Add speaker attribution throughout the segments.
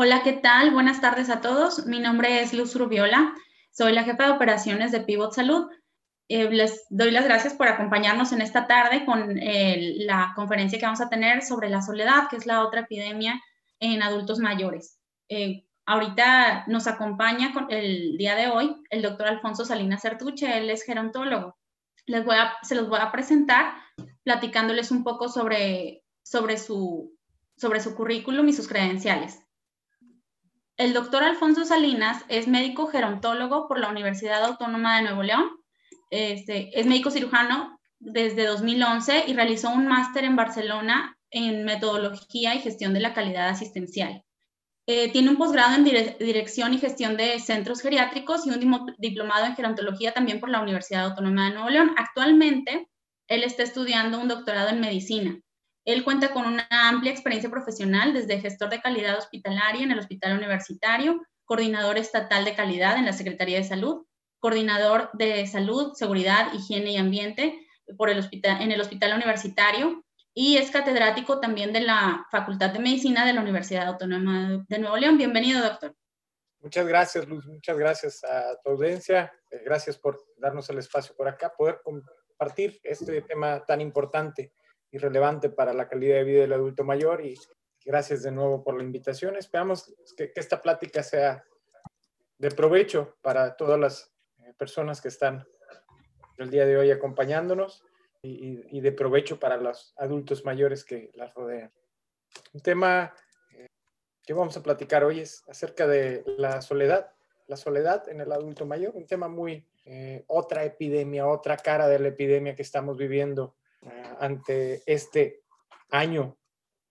Speaker 1: Hola, ¿qué tal? Buenas tardes a todos. Mi nombre es Luz Rubiola. Soy la jefa de operaciones de Pivot Salud. Eh, les doy las gracias por acompañarnos en esta tarde con eh, la conferencia que vamos a tener sobre la soledad, que es la otra epidemia en adultos mayores. Eh, ahorita nos acompaña con el día de hoy el doctor Alfonso Salinas Certuche, él es gerontólogo. Se los voy a presentar platicándoles un poco sobre, su, sobre su currículum y sus credenciales. El doctor Alfonso Salinas es médico gerontólogo por la Universidad Autónoma de Nuevo León. Este, es médico cirujano desde 2011 y realizó un máster en Barcelona en metodología y gestión de la calidad asistencial. Eh, tiene un posgrado en dirección y gestión de centros geriátricos y un diplomado en gerontología también por la Universidad Autónoma de Nuevo León. Actualmente, él está estudiando un doctorado en medicina. Él cuenta con una amplia experiencia profesional desde gestor de calidad hospitalaria en el Hospital Universitario, coordinador estatal de calidad en la Secretaría de Salud, coordinador de salud, seguridad, higiene y ambiente por el hospital, en el Hospital Universitario y es catedrático también de la Facultad de Medicina de la Universidad Autónoma de Nuevo León. Bienvenido, doctor.
Speaker 2: Muchas gracias, Luz. Muchas gracias a tu audiencia. Eh, gracias por darnos el espacio por acá, poder compartir este tema tan importante y relevante para la calidad de vida del adulto mayor y gracias de nuevo por la invitación. Esperamos que, esta plática sea de provecho para todas las eh, personas que están el día de hoy acompañándonos y, de provecho para los adultos mayores que las rodean. Un tema eh, que vamos a platicar hoy es acerca de la soledad, la soledad en el adulto mayor, un tema muy, eh, otra epidemia, otra cara de la epidemia que estamos viviendo ante este año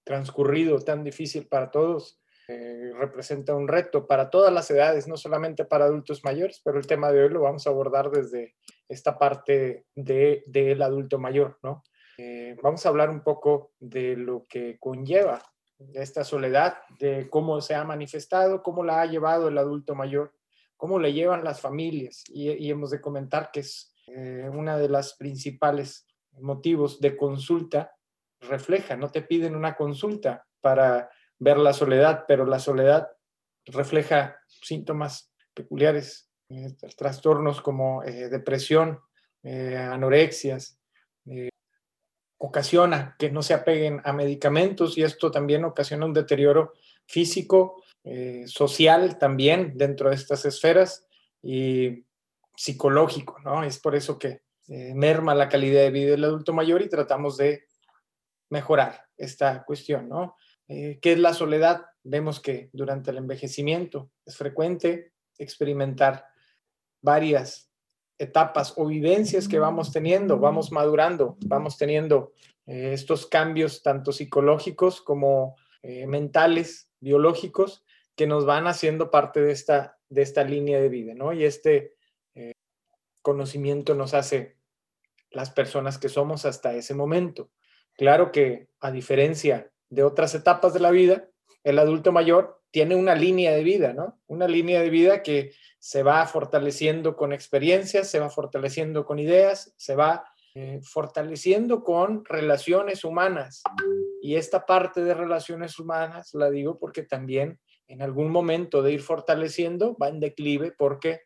Speaker 2: transcurrido tan difícil para todos. Eh, representa un reto para todas las edades, no solamente para adultos mayores, pero el tema de hoy lo vamos a abordar desde esta parte del de, adulto mayor, ¿no? Eh, vamos a hablar un poco de lo que conlleva esta soledad, de cómo se ha manifestado, cómo la ha llevado el adulto mayor, cómo le llevan las familias. Y, hemos de comentar que es eh, una de las principales motivos de consulta refleja, no te piden una consulta para ver la soledad, pero la soledad refleja síntomas peculiares, eh, trastornos como eh, depresión, eh, anorexias, ocasiona que no se apeguen a medicamentos y esto también ocasiona un deterioro físico, social también dentro de estas esferas y psicológico, ¿no? Es por eso que eh, merma la calidad de vida del adulto mayor y tratamos de mejorar esta cuestión, ¿no? Eh, ¿Qué es la soledad? Vemos que durante el envejecimiento es frecuente experimentar varias etapas o vivencias que vamos teniendo, vamos madurando, vamos teniendo eh, estos cambios tanto psicológicos como mentales, biológicos, que nos van haciendo parte de esta, de esta línea de vida, ¿no? Y este conocimiento nos hace las personas que somos hasta ese momento. Claro que a diferencia de otras etapas de la vida, el adulto mayor tiene una línea de vida, ¿no? Una línea de vida que se va fortaleciendo con experiencias, se va fortaleciendo con ideas, se va eh, fortaleciendo con relaciones humanas. Y esta parte de relaciones humanas la digo porque también en algún momento de ir fortaleciendo va en declive porque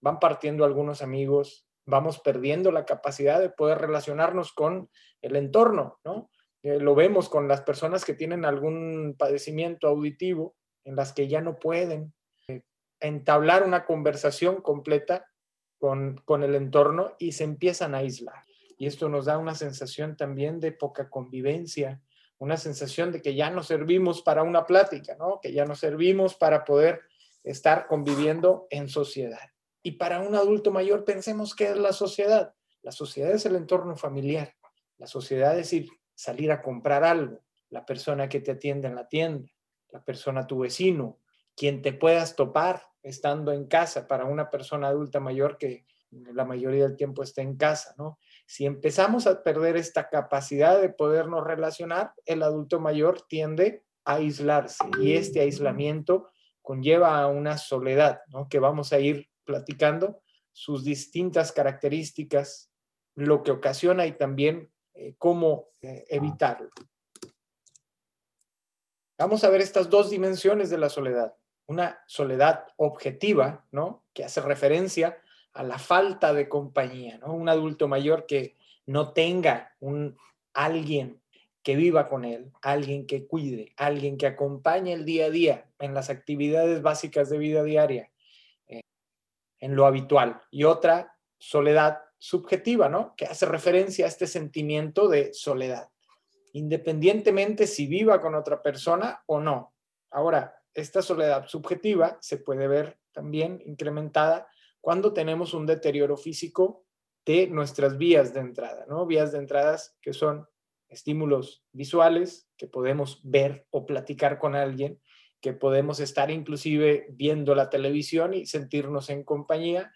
Speaker 2: van partiendo algunos amigos, vamos perdiendo la capacidad de poder relacionarnos con el entorno, ¿no? Eh, lo vemos con las personas que tienen algún padecimiento auditivo, en las que ya no pueden eh, entablar una conversación completa con, con el entorno y se empiezan a aislar. Y esto nos da una sensación también de poca convivencia, una sensación de que ya no servimos para una plática, ¿no? Que ya no servimos para poder estar conviviendo en sociedad. Y para un adulto mayor, pensemos qué es la sociedad. La sociedad es el entorno familiar. La sociedad es ir, salir a comprar algo. La persona que te atiende en la tienda. La persona, tu vecino. Quien te puedas topar estando en casa para una persona adulta mayor que la mayoría del tiempo está en casa, ¿no? Si empezamos a perder esta capacidad de podernos relacionar, el adulto mayor tiende a aislarse y este aislamiento conlleva a una soledad, ¿no? Que vamos a ir platicando sus distintas características, lo que ocasiona y también eh, cómo eh, evitarlo. Vamos a ver estas dos dimensiones de la soledad. Una soledad objetiva, ¿no? Que hace referencia a la falta de compañía, ¿no? Un adulto mayor que no tenga un alguien que viva con él, alguien que cuide, alguien que acompañe el día a día en las actividades básicas de vida diaria, en lo habitual. Y otra soledad subjetiva, ¿no? Que hace referencia a este sentimiento de soledad, independientemente si viva con otra persona o no. Ahora, esta soledad subjetiva se puede ver también incrementada cuando tenemos un deterioro físico de nuestras vías de entrada, ¿no? Vías de entradas que son estímulos visuales, que podemos ver o platicar con alguien, que podemos estar inclusive viendo la televisión y sentirnos en compañía,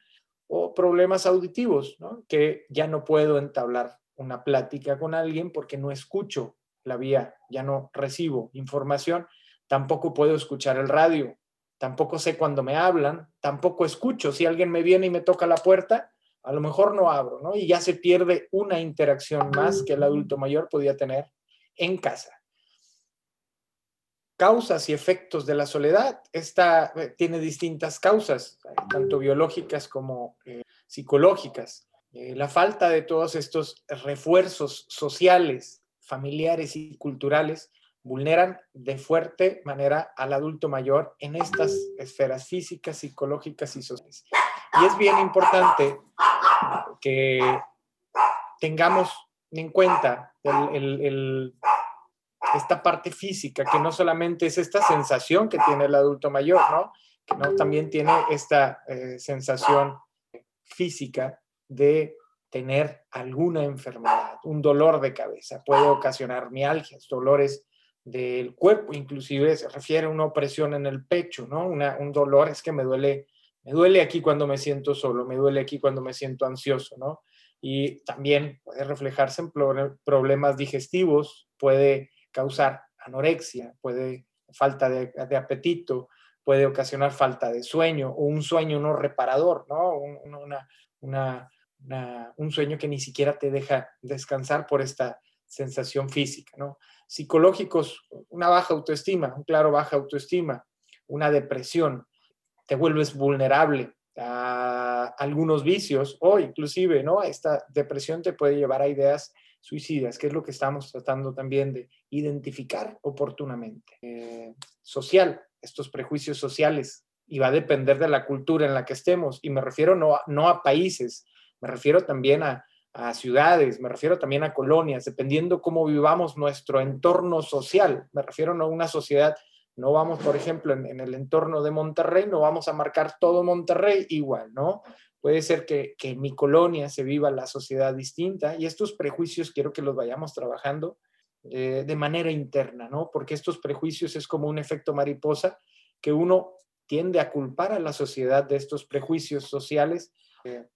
Speaker 2: o problemas auditivos, ¿no? que ya no puedo entablar una plática con alguien porque no escucho la vía, ya no recibo información, tampoco puedo escuchar el radio, tampoco sé cuando me hablan, tampoco escucho. Si alguien me viene y me toca la puerta, a lo mejor no abro, ¿no? Y ya se pierde una interacción más que el adulto mayor podía tener en casa. Causas y efectos de la soledad. Esta eh, tiene distintas causas, tanto biológicas como eh, psicológicas. Eh, la falta de todos estos refuerzos sociales, familiares y culturales vulneran de fuerte manera al adulto mayor en estas esferas físicas, psicológicas y sociales. Y es bien importante que tengamos en cuenta esta parte física, que no solamente es esta sensación que tiene el adulto mayor, ¿no? que también tiene esta eh, sensación física de tener alguna enfermedad, un dolor de cabeza, puede ocasionar mialgias, dolores del cuerpo, inclusive se refiere a una opresión en el pecho, ¿no? un dolor es que me duele me duele aquí cuando me siento solo, me duele aquí cuando me siento ansioso, ¿no? Y también puede reflejarse en problemas digestivos, puede causar anorexia, puede falta de, apetito, puede ocasionar falta de sueño o un sueño no reparador, ¿no? un sueño que ni siquiera te deja descansar por esta sensación física, ¿no? Psicológicos, una baja autoestima, un claro baja autoestima, una depresión, te vuelves vulnerable a algunos vicios o inclusive, ¿no? Esta depresión te puede llevar a ideas suicidas, que es lo que estamos tratando también de identificar oportunamente. Eh, social, estos prejuicios sociales, y va a depender de la cultura en la que estemos, y me refiero no, no a países, me refiero también a, a ciudades, me refiero también a colonias, dependiendo cómo vivamos nuestro entorno social, me refiero no a una sociedad no vamos, por ejemplo, en, el entorno de Monterrey, no vamos a marcar todo Monterrey igual, ¿no? Puede ser que, en mi colonia se viva la sociedad distinta y estos prejuicios quiero que los vayamos trabajando eh, de manera interna, ¿no? Porque estos prejuicios es como un efecto mariposa que uno tiende a culpar a la sociedad de estos prejuicios sociales, eh,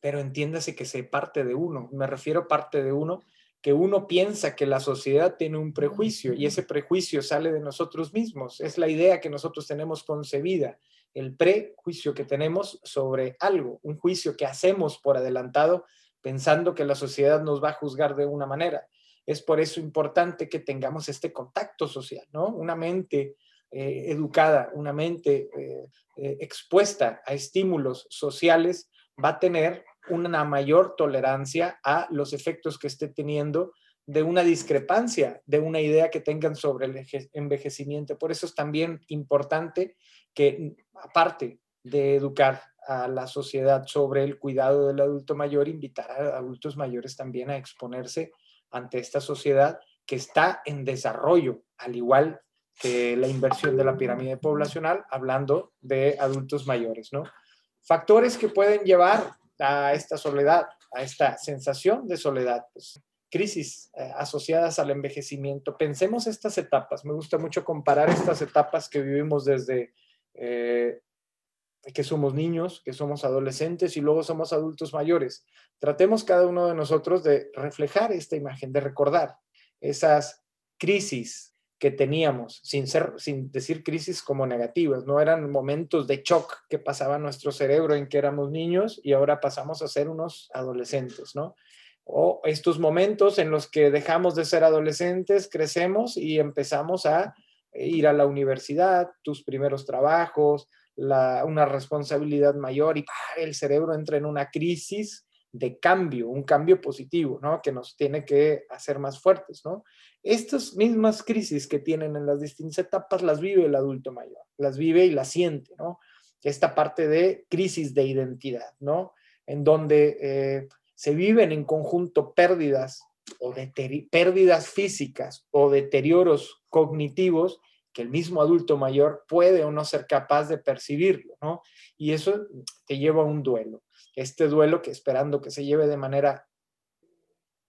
Speaker 2: pero entiéndase que se parte de uno. Me refiero parte de uno que uno piensa que la sociedad tiene un prejuicio y ese prejuicio sale de nosotros mismos. Es la idea que nosotros tenemos concebida, el prejuicio que tenemos sobre algo, un juicio que hacemos por adelantado pensando que la sociedad nos va a juzgar de una manera. Es por eso importante que tengamos este contacto social, ¿no? Una mente eh, educada, una mente eh, eh, expuesta a estímulos sociales va a tener una mayor tolerancia a los efectos que esté teniendo de una discrepancia, de una idea que tengan sobre el envejecimiento. Por eso es también importante que, aparte de educar a la sociedad sobre el cuidado del adulto mayor, invitar a adultos mayores también a exponerse ante esta sociedad que está en desarrollo, al igual que la inversión de la pirámide poblacional, hablando de adultos mayores, ¿no? Factores que pueden llevar a esta soledad, a esta sensación de soledad, pues, crisis eh, asociadas al envejecimiento. Pensemos estas etapas. Me gusta mucho comparar estas etapas que vivimos desde eh, que somos niños, que somos adolescentes y luego somos adultos mayores. Tratemos cada uno de nosotros de reflejar esta imagen, de recordar esas crisis que teníamos, sin, ser, sin decir crisis como negativas, no eran momentos de shock que pasaba nuestro cerebro en que éramos niños y ahora pasamos a ser unos adolescentes, ¿no? O estos momentos en los que dejamos de ser adolescentes, crecemos y empezamos a ir a la universidad, tus primeros trabajos, una responsabilidad mayor y el cerebro entra en una crisis de cambio, un cambio positivo, ¿no? Que nos tiene que hacer más fuertes, ¿no? Estas mismas crisis que tienen en las distintas etapas las vive el adulto mayor, las vive y las siente, ¿no? Esta parte de crisis de identidad, ¿no? En donde eh, se viven en conjunto pérdidas o pérdidas físicas o deterioros cognitivos que el mismo adulto mayor puede o no ser capaz de percibirlo, ¿no? Y eso te lleva a un duelo. Este duelo que esperando que se lleve de manera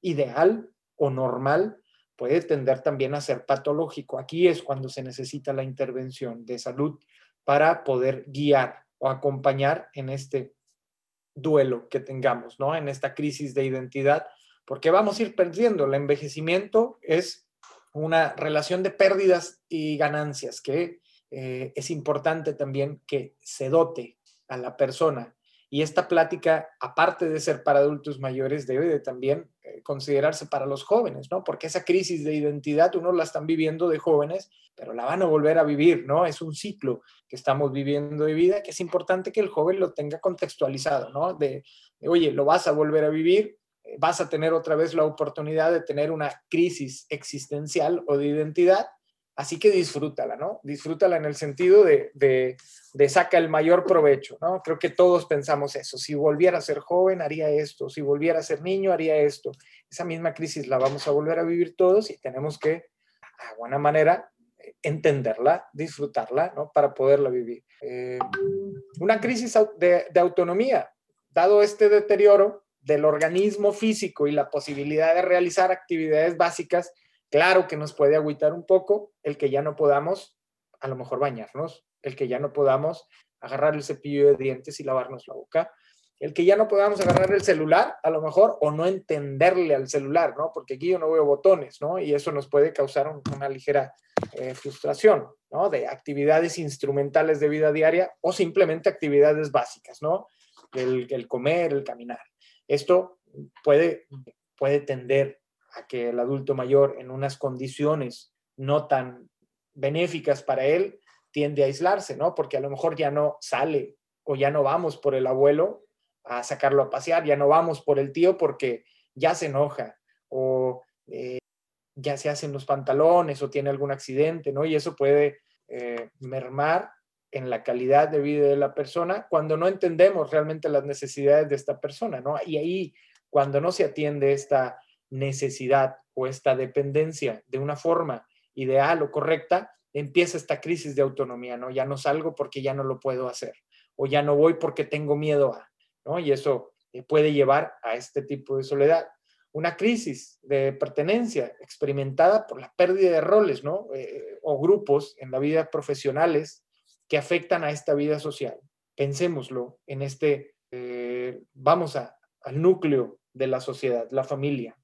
Speaker 2: ideal o normal, puede tender también a ser patológico. Aquí es cuando se necesita la intervención de salud para poder guiar o acompañar en este duelo que tengamos, ¿no? En esta crisis de identidad, porque vamos a ir perdiendo. El envejecimiento es una relación de pérdidas y ganancias que eh, es importante también que se dote a la persona. Y esta plática, aparte de ser para adultos mayores, debe de también eh, considerarse para los jóvenes, ¿no? Porque esa crisis de identidad uno la están viviendo de jóvenes, pero la van a volver a vivir, ¿no? Es un ciclo que estamos viviendo de vida que es importante que el joven lo tenga contextualizado, ¿no? de oye, lo vas a volver a vivir, vas a tener otra vez la oportunidad de tener una crisis existencial o de identidad, así que disfrútala, ¿no? Disfrútala en el sentido de, de, saca el mayor provecho, ¿no? Creo que todos pensamos eso, si volviera a ser joven haría esto, si volviera a ser niño haría esto. Esa misma crisis la vamos a volver a vivir todos y tenemos que, a buena manera, entenderla, disfrutarla, ¿no? Para poderla vivir. Eh, una crisis de, de autonomía, dado este deterioro, del organismo físico y la posibilidad de realizar actividades básicas, claro que nos puede agüitar un poco el que ya no podamos, a lo mejor bañarnos, el que ya no podamos agarrar el cepillo de dientes y lavarnos la boca, el que ya no podamos agarrar el celular, a lo mejor, o no entenderle al celular, ¿no? Porque aquí yo no veo botones, ¿no? Y eso nos puede causar una ligera eh, frustración, ¿no? De actividades instrumentales de vida diaria o simplemente actividades básicas, ¿no? el comer, el caminar. Esto puede, puede tender a que el adulto mayor en unas condiciones no tan benéficas para él tiende a aislarse, ¿no? Porque a lo mejor ya no sale o ya no vamos por el abuelo a sacarlo a pasear, ya no vamos por el tío porque ya se enoja o eh, ya se hacen los pantalones o tiene algún accidente, ¿no? Y eso puede eh, mermar en la calidad de vida de la persona cuando no entendemos realmente las necesidades de esta persona, ¿no? Y ahí, cuando no se atiende esta necesidad o esta dependencia de una forma ideal o correcta, empieza esta crisis de autonomía, ¿no? Ya no salgo porque ya no lo puedo hacer, o ya no voy porque tengo miedo a, ¿no? Y eso eh, puede llevar a este tipo de soledad. Una crisis de pertenencia experimentada por la pérdida de roles, ¿no? Eh, o grupos en la vida profesionales que afectan a esta vida social. Pensémoslo en este, eh, vamos al núcleo de la sociedad, la familia.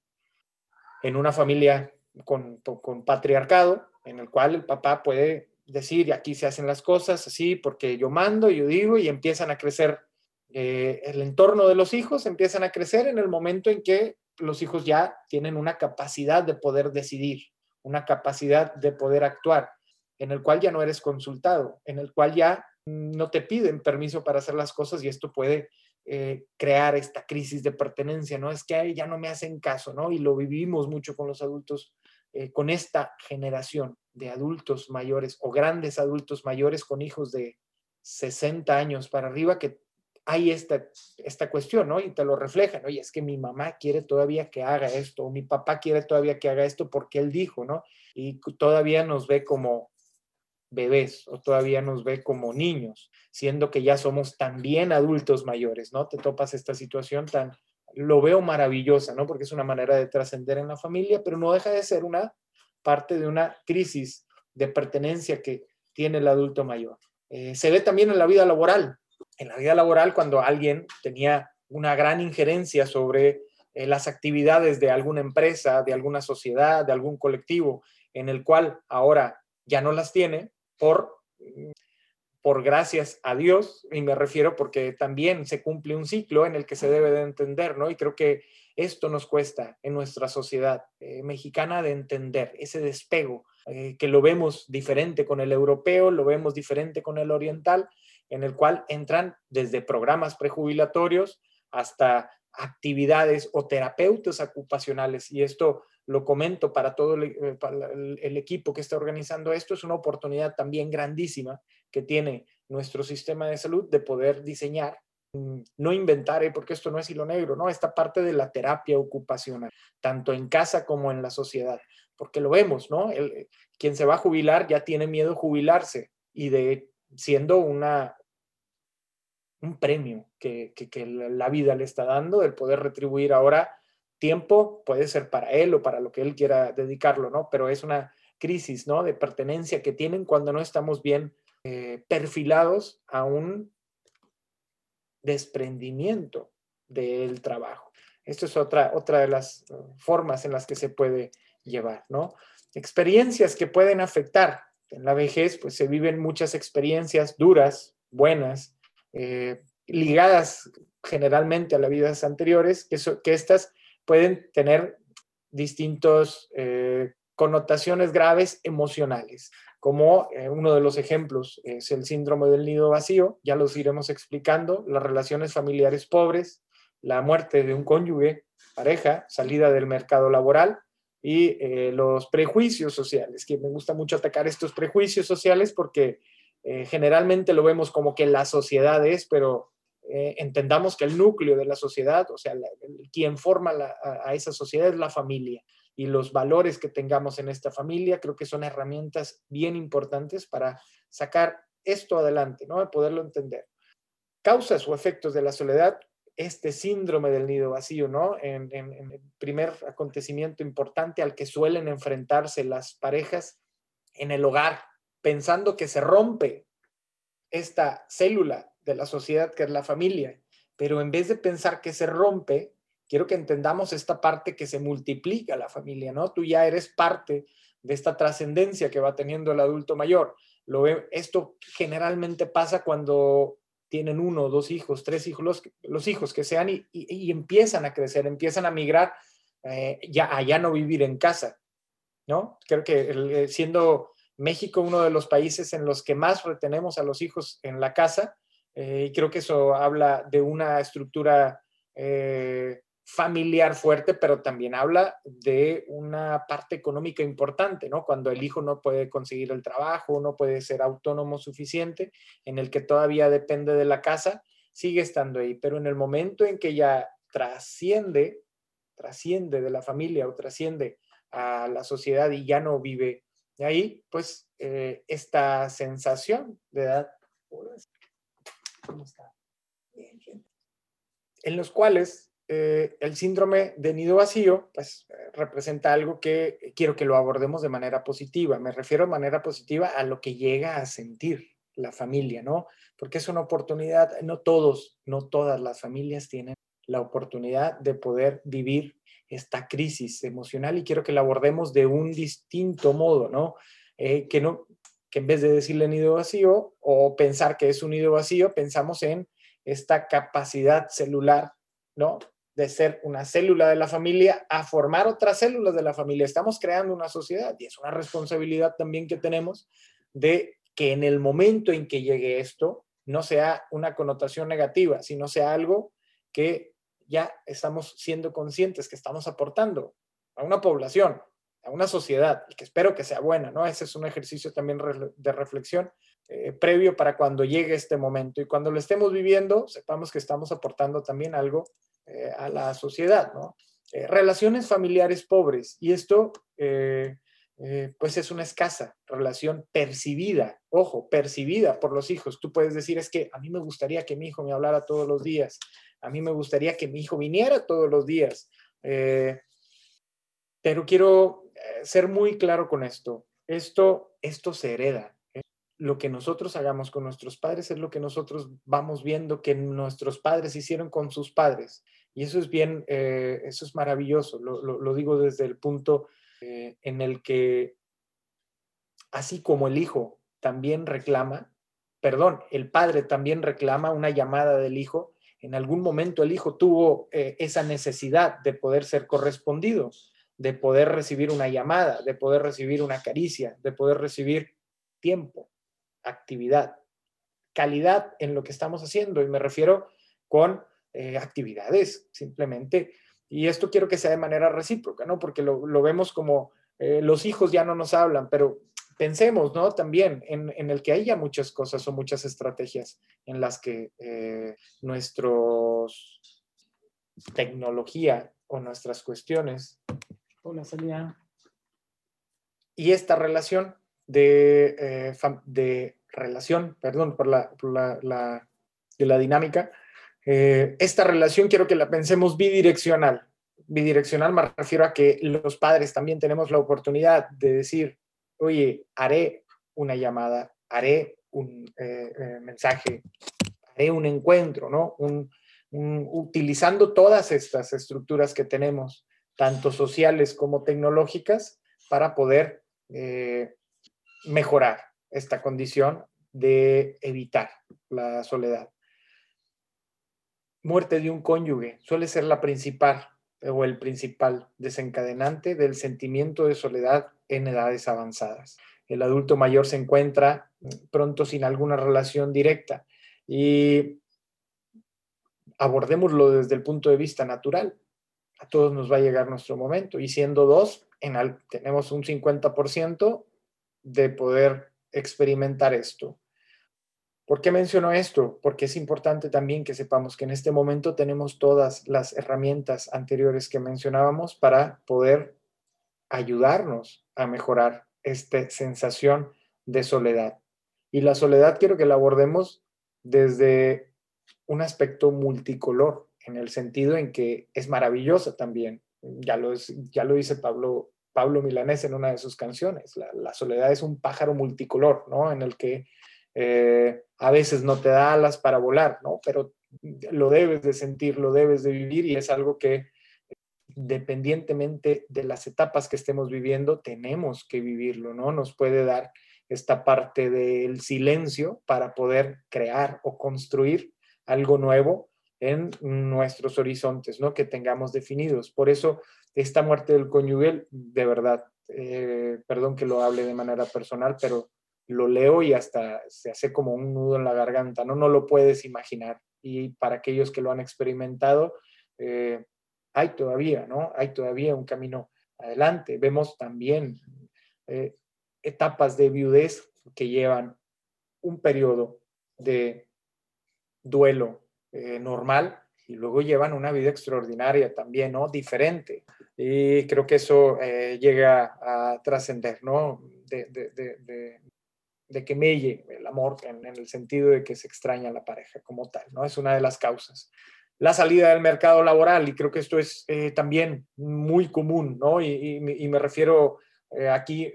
Speaker 2: En una familia con, con patriarcado, en el cual el papá puede decir, aquí se hacen las cosas así porque yo mando, yo digo, y empiezan a crecer eh, el entorno de los hijos, empiezan a crecer en el momento en que los hijos ya tienen una capacidad de poder decidir, una capacidad de poder actuar en el cual ya no eres consultado, en el cual ya no te piden permiso para hacer las cosas y esto puede eh, crear esta crisis de pertenencia, ¿no? Es que ya no me hacen caso, ¿no? Y lo vivimos mucho con los adultos, eh, con esta generación de adultos mayores o grandes adultos mayores con hijos de 60 años para arriba que hay esta, esta cuestión, ¿no? Y te lo reflejan, oye, es que mi mamá quiere todavía que haga esto, o mi papá quiere todavía que haga esto porque él dijo, ¿no? Y todavía nos ve como, bebés o todavía nos ve como niños, siendo que ya somos también adultos mayores, ¿no? Te topas esta situación tan, lo veo maravillosa, ¿no? Porque es una manera de trascender en la familia, pero no deja de ser una parte de una crisis de pertenencia que tiene el adulto mayor. Eh, se ve también en la vida laboral. En la vida laboral, cuando alguien tenía una gran injerencia sobre eh, las actividades de alguna empresa, de alguna sociedad, de algún colectivo, en el cual ahora ya no las tiene, por, por gracias a Dios, y me refiero porque también se cumple un ciclo en el que se debe de entender, ¿no? Y creo que esto nos cuesta en nuestra sociedad eh, mexicana de entender ese despego eh, que lo vemos diferente con el europeo, lo vemos diferente con el oriental, en el cual entran desde programas prejubilatorios hasta actividades o terapeutas ocupacionales. Y esto lo comento para todo eh, el, equipo que está organizando esto, es una oportunidad también grandísima que tiene nuestro sistema de salud de poder diseñar, mm, no inventar, ¿eh? porque esto no es hilo negro, ¿no? Esta parte de la terapia ocupacional, tanto en casa como en la sociedad, porque lo vemos, ¿no? El, quien se va a jubilar ya tiene miedo de jubilarse y de siendo una, un premio que, que, la vida le está dando, el poder retribuir ahora tiempo, puede ser para él o para lo que él quiera dedicarlo, ¿no? Pero es una crisis, ¿no? De pertenencia que tienen cuando no estamos bien eh, perfilados a un desprendimiento del trabajo. Esto es otra, otra de las eh, formas en las que se puede llevar, ¿no? Experiencias que pueden afectar. En la vejez, pues se viven muchas experiencias duras, buenas, eh, ligadas generalmente a las vidas anteriores, que, que estas pueden tener distintas eh, connotaciones graves emocionales, como eh, uno de los ejemplos es el síndrome del nido vacío, ya los iremos explicando, las relaciones familiares pobres, la muerte de un cónyuge, pareja, salida del mercado laboral y los prejuicios sociales, que me gusta mucho atacar estos prejuicios sociales porque eh, generalmente lo vemos como que la sociedad es, pero eh, entendamos que el núcleo de la sociedad, o sea, quien forma a, esa sociedad es la familia. Y los valores que tengamos en esta familia creo que son herramientas bien importantes para sacar esto adelante, ¿no? De poderlo entender. Causas o efectos de la soledad, este síndrome del nido vacío, ¿no? En, el primer acontecimiento importante al que suelen enfrentarse las parejas en el hogar, pensando que se rompe esta célula de la sociedad que es la familia. Pero en vez de pensar que se rompe, quiero que entendamos esta parte que se multiplica la familia, ¿no? Tú ya eres parte de esta trascendencia que va teniendo el adulto mayor. Lo, esto generalmente pasa cuando tienen uno, dos hijos, tres hijos, los, hijos que sean y, empiezan a crecer, empiezan a migrar eh, ya a ya no vivir en casa, ¿no? Creo que eh, siendo México uno de los países en los que más retenemos a los hijos en la casa eh, y creo que eso habla de una estructura eh, familiar fuerte, pero también habla de una parte económica importante, ¿no? Cuando el hijo no puede conseguir el trabajo, no puede ser autónomo suficiente, en el que todavía depende de la casa, sigue estando ahí, pero en el momento en que ya trasciende, trasciende de la familia o trasciende a la sociedad y ya no vive ahí, pues, eh, esta sensación de edad, en los cuales eh, el síndrome de nido vacío, pues, representa algo que quiero que lo abordemos de manera positiva. Me refiero de manera positiva a lo que llega a sentir la familia, ¿no? Porque es una oportunidad, no todos, no todas las familias tienen la oportunidad de poder vivir esta crisis emocional y quiero que la abordemos de un distinto modo, ¿no? Eh, que no, que en vez de decirle nido vacío o pensar que es un nido vacío, pensamos en esta capacidad celular, ¿no? De ser una célula de la familia a formar otras células de la familia. Estamos creando una sociedad y es una responsabilidad también que tenemos de que en el momento en que llegue esto no sea una connotación negativa, sino sea algo que ya estamos siendo conscientes que estamos aportando a una población, a una sociedad, y que espero que sea buena, ¿no? Ese es un ejercicio también de reflexión eh, previo para cuando llegue este momento. Y cuando lo estemos viviendo, sepamos que estamos aportando también algo eh, a la sociedad, ¿no? Eh, relaciones familiares pobres, y esto, pues es una escasa relación percibida, ojo, percibida por los hijos. Tú puedes decir, es que a mí me gustaría que mi hijo me hablara todos los días, a mí me gustaría que mi hijo viniera todos los días. Pero quiero ser muy claro con esto. Esto, esto se hereda. ¿eh? Lo que nosotros hagamos con nuestros padres es lo que nosotros vamos viendo que nuestros padres hicieron con sus padres. Y eso es bien, eso es maravilloso. lo, digo desde el punto en el que, así como el hijo también reclama, perdón, el padre también reclama una llamada del hijo, en algún momento el hijo tuvo eh, esa necesidad de poder ser correspondido. De poder recibir una llamada, de poder recibir una caricia, de poder recibir tiempo, actividad, calidad en lo que estamos haciendo. Y me refiero con eh, actividades, simplemente. Y esto quiero que sea de manera recíproca, ¿no? Porque lo, vemos como eh, los hijos ya no nos hablan, pero pensemos, ¿no? También en, el que haya muchas cosas o muchas estrategias en las que eh, nuestros tecnología o nuestras cuestiones o la salida y esta relación de, eh, de relación, perdón por la, la, de la dinámica, eh, esta relación quiero que la pensemos bidireccional. Bidireccional me refiero a que los padres también tenemos la oportunidad de decir, oye, haré una llamada, haré un eh, mensaje, haré un encuentro, ¿no? Un, utilizando todas estas estructuras que tenemos, tanto sociales como tecnológicas, para poder mejorar esta condición de evitar la soledad. Muerte de un cónyuge suele ser la principal o el principal desencadenante del sentimiento de soledad en edades avanzadas. El adulto mayor se encuentra pronto sin alguna relación directa y abordémoslo desde el punto de vista natural. A todos nos va a llegar nuestro momento y siendo dos, en tenemos un 50% de poder experimentar esto. ¿Por qué menciono esto? Porque es importante también que sepamos que en este momento tenemos todas las herramientas anteriores que mencionábamos para poder ayudarnos a mejorar esta sensación de soledad. Y la soledad quiero que la abordemos desde un aspecto multicolor, en el sentido en que es maravillosa también. Ya lo, ya lo dice Pablo Pablo Milanés en una de sus canciones. La, soledad es un pájaro multicolor, ¿no? En el que eh, a veces no te da alas para volar, ¿no? Pero lo debes de sentir, lo debes de vivir y es algo que dependientemente de las etapas que estemos viviendo, tenemos que vivirlo, ¿no? Nos puede dar esta parte del silencio para poder crear o construir algo nuevo en nuestros horizontes, ¿no? Que tengamos definidos. Por eso esta muerte del cónyuge, de verdad, eh, perdón que lo hable de manera personal, pero lo leo y hasta se hace como un nudo en la garganta, ¿no? No lo puedes imaginar. Y para aquellos que lo han experimentado, eh, hay todavía, ¿no? Hay todavía un camino adelante. Vemos también eh, etapas de viudez que llevan un periodo de duelo normal y luego llevan una vida extraordinaria también, ¿no? Diferente. Y creo que eso eh, llega a trascender, ¿no? De, de, de, de, que melle el amor en, el sentido de que se extraña la pareja como tal, ¿no? Es una de las causas. La salida del mercado laboral, y creo que esto es eh, también muy común, ¿no? Y, y, me refiero eh, aquí,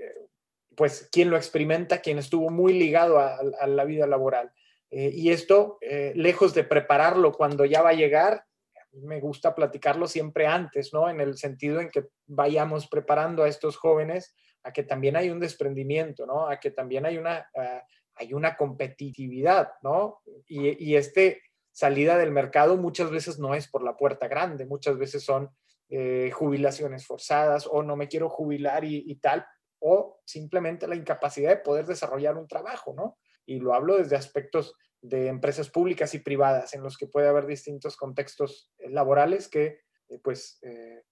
Speaker 2: pues, quien lo experimenta, quien estuvo muy ligado a, a la vida laboral. Y esto, lejos de prepararlo cuando ya va a llegar, me gusta platicarlo siempre antes, ¿no? En el sentido en que vayamos preparando a estos jóvenes a que también hay un desprendimiento, ¿no? A que también hay una, ah, hay una competitividad, ¿no? Y, y, este salida del mercado muchas veces no es por la puerta grande, muchas veces son eh, jubilaciones forzadas o no me quiero jubilar y tal, o simplemente la incapacidad de poder desarrollar un trabajo, ¿no? Y lo hablo desde aspectos de empresas públicas y privadas en los que puede haber distintos contextos eh, laborales que eh, pues eh,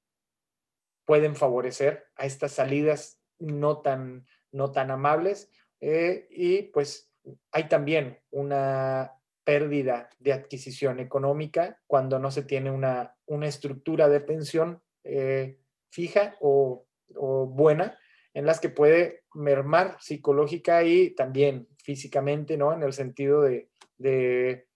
Speaker 2: pueden favorecer a estas salidas no tan, no tan amables y pues hay también una pérdida de adquisición económica cuando no se tiene una, una estructura de pensión fija o, o buena en las que puede mermar psicológica y también físicamente, ¿no? En el sentido de, eh,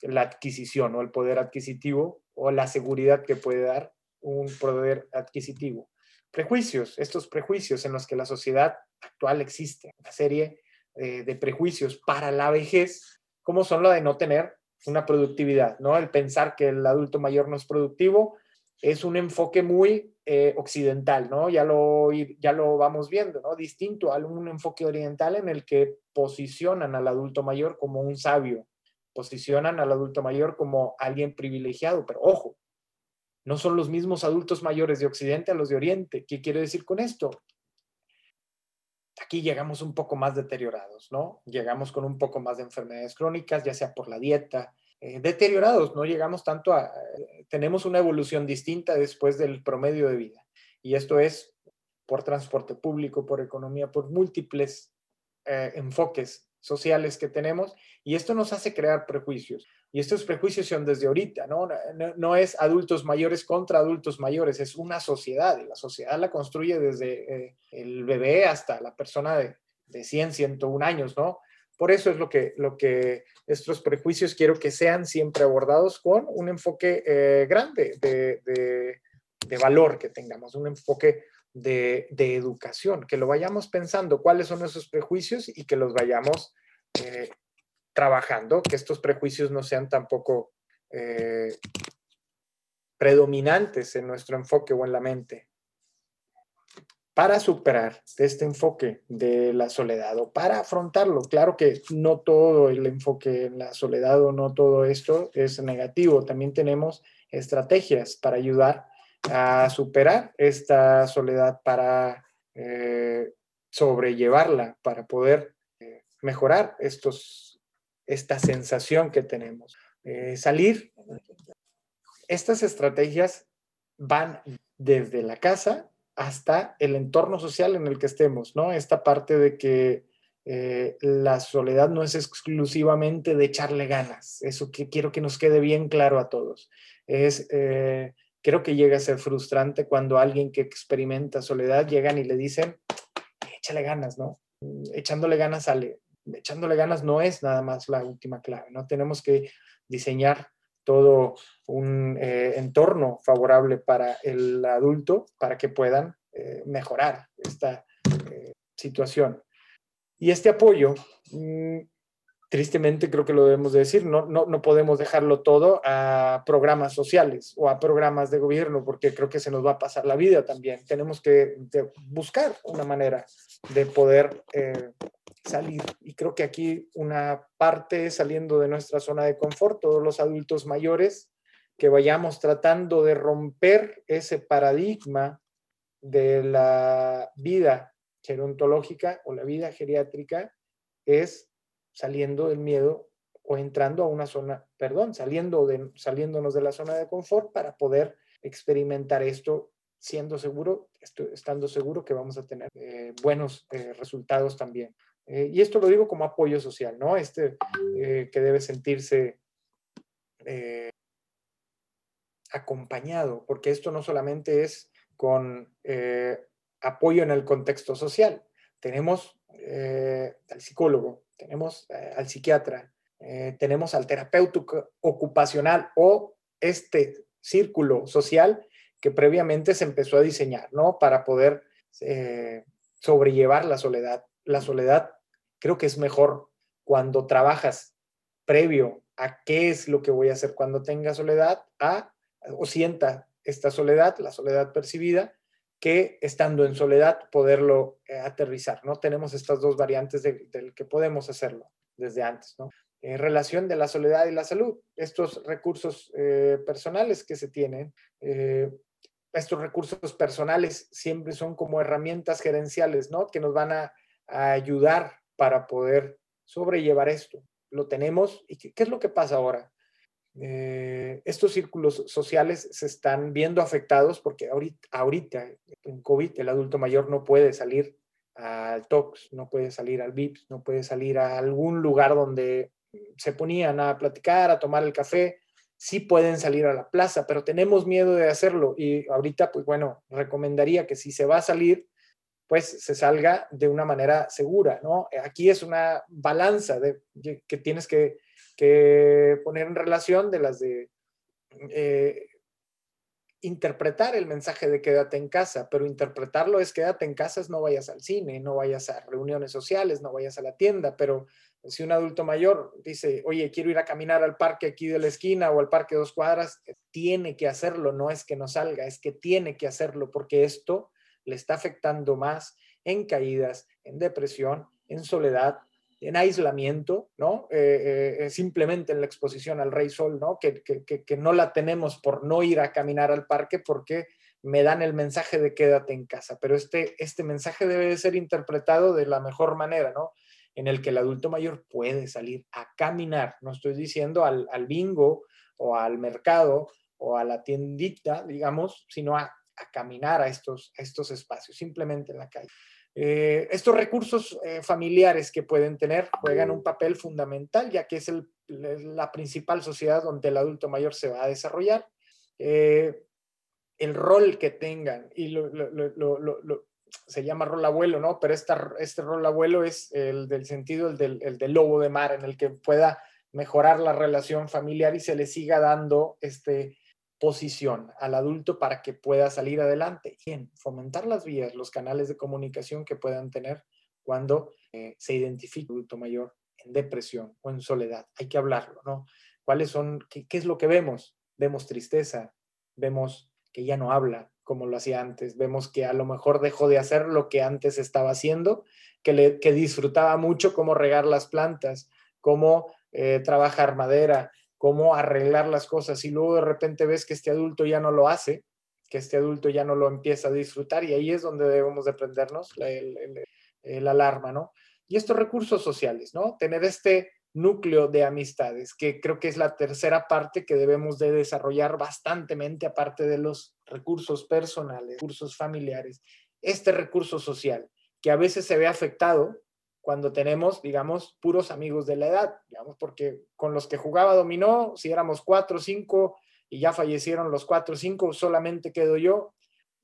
Speaker 2: la adquisición o el poder adquisitivo o la seguridad que puede dar un poder adquisitivo. Prejuicios, estos prejuicios en los que la sociedad actual existe, una serie eh, de prejuicios para la vejez, como son la de no tener una productividad, ¿no? El pensar que el adulto mayor no es productivo es un enfoque muy eh, occidental, ¿no? Ya lo, ya lo vamos viendo, ¿no? Distinto a un enfoque oriental en el que posicionan al adulto mayor como un sabio, posicionan al adulto mayor como alguien privilegiado, pero ojo, No son los mismos adultos mayores de Occidente a los de Oriente. ¿Qué quiere decir con esto? Aquí llegamos un poco más deteriorados, ¿no? Llegamos con un poco más de enfermedades crónicas, ya sea por la dieta, eh, deteriorados, no llegamos tanto a, eh, tenemos una evolución distinta después del promedio de vida. Y esto es por transporte público, por economía, por múltiples eh, enfoques sociales que tenemos. Y esto nos hace crear prejuicios. Y estos prejuicios son desde ahorita, ¿no? No, es adultos mayores contra adultos mayores, es una sociedad. Y la sociedad la construye desde el bebé hasta la persona de, de 100, 101 años, ¿no? Por eso es lo que, lo que estos prejuicios quiero que sean siempre abordados con un enfoque eh, grande de, valor que tengamos, un enfoque de, educación, que lo vayamos pensando cuáles son esos prejuicios y que los vayamos eh, trabajando, que estos prejuicios no sean tampoco eh, predominantes en nuestro enfoque o en la mente para superar este enfoque de la soledad o para afrontarlo. Claro que no todo el enfoque en la soledad o no todo esto es negativo. También tenemos estrategias para ayudar a superar esta soledad, para eh, sobrellevarla, para poder eh, mejorar estos, esta sensación que tenemos. Eh, salir, estas estrategias van desde la casa hasta el entorno social en el que estemos, ¿no? Esta parte de que eh, la soledad no es exclusivamente de echarle ganas, eso quiero que nos quede bien claro a todos. Es, eh, creo que llega a ser frustrante cuando alguien que experimenta soledad llegan y le dicen, échale ganas, ¿no? Echándole ganas sale. Echándole ganas no es nada más la última clave, ¿no? Tenemos que diseñar todo un eh, entorno favorable para el adulto para que puedan eh, mejorar esta eh, situación. Y este apoyo, mm, tristemente creo que lo debemos de decir, no, no, no, podemos dejarlo todo a programas sociales o a programas de gobierno, porque creo que se nos va a pasar la vida también. Tenemos que buscar una manera de poder salir. Y creo que aquí una parte saliendo de nuestra zona de confort, todos los adultos mayores, que vayamos tratando de romper ese paradigma de la vida gerontológica o la vida geriátrica, es saliendo del miedo o entrando a una zona, perdón, saliendo de, saliéndonos de la zona de confort para poder experimentar esto siendo seguro, estando seguro que vamos a tener eh, buenos eh, resultados también. Eh, y esto lo digo como apoyo social, ¿no? Este eh, que debe sentirse eh, acompañado, porque esto no solamente es con apoyo en el contexto social. Tenemos al psicólogo, tenemos al psiquiatra, tenemos al terapeuta ocupacional o este círculo social que previamente se empezó a diseñar, ¿no? Para poder sobrellevar la soledad. La soledad creo que es mejor cuando trabajas previo a qué es lo que voy a hacer cuando tenga soledad, a o sienta esta soledad, la soledad percibida, que estando en soledad poderlo eh, aterrizar, ¿no? Tenemos estas dos variantes del que podemos hacerlo desde antes, ¿no? En relación de la soledad y la salud, estos recursos eh, personales que se tienen, eh, estos recursos personales siempre son como herramientas gerenciales, ¿no? Que nos van a, a ayudar para poder sobrellevar esto. Lo tenemos y ¿qué, es lo que pasa ahora? Eh, estos círculos sociales se están viendo afectados porque ahorita, en COVID el adulto mayor no puede salir al TOX, no puede salir al VIPS, no puede salir a algún lugar donde se ponían a platicar, a tomar el café. Sí pueden salir a la plaza, pero tenemos miedo de hacerlo y ahorita, pues bueno, recomendaría que si se va a salir, pues se salga de una manera segura, ¿no? Aquí es una balanza de, que tienes que, poner en relación de las de eh, interpretar el mensaje de quédate en casa, pero interpretarlo es quédate en casa es no vayas al cine, no vayas a reuniones sociales, no vayas a la tienda, pero si un adulto mayor dice, oye, quiero ir a caminar al parque aquí de la esquina o al parque dos cuadras, tiene que hacerlo, no es que no salga, es que tiene que hacerlo porque esto le está afectando más en caídas, en depresión, en soledad en aislamiento, ¿no? Eh, eh, simplemente en la exposición al rey sol, ¿no? Que, que, no la tenemos por no ir a caminar al parque porque me dan el mensaje de quédate en casa, pero este, este mensaje debe de ser interpretado de la mejor manera, ¿no? En el que el adulto mayor puede salir a caminar, no estoy diciendo al, al bingo o al mercado o a la tiendita, digamos, sino a, a caminar a estos, estos espacios, simplemente en la calle. Eh, estos recursos eh, familiares que pueden tener juegan un papel fundamental, ya que es la principal sociedad donde el adulto mayor se va a desarrollar. Eh, el rol que tengan, y se llama rol abuelo, ¿no? Pero este rol abuelo es el del sentido, el del, el del lobo de mar, en el que pueda mejorar la relación familiar y se le siga dando este, posición al adulto para que pueda salir adelante. Bien, fomentar las vías, los canales de comunicación que puedan tener cuando eh, se identifica un adulto mayor en depresión o en soledad. Hay que hablarlo, ¿no? ¿Cuáles son, qué, es lo que vemos? Vemos tristeza, vemos que ya no habla como lo hacía antes, vemos que a lo mejor dejó de hacer lo que antes estaba haciendo, que, le, que disfrutaba mucho cómo regar las plantas, cómo eh, trabajar madera, cómo arreglar las cosas y luego de repente ves que este adulto ya no lo hace, que este adulto ya no lo empieza a disfrutar y ahí es donde debemos de prendernos el, alarma, ¿no? Y estos recursos sociales, ¿no? Tener este núcleo de amistades, que creo que es la tercera parte que debemos de desarrollar bastantemente, aparte de los recursos personales, recursos familiares, este recurso social, que a veces se ve afectado cuando tenemos, digamos, puros amigos de la edad, digamos, porque con los que jugaba dominó, si éramos cuatro o cinco y ya fallecieron los cuatro o cinco, solamente quedo yo,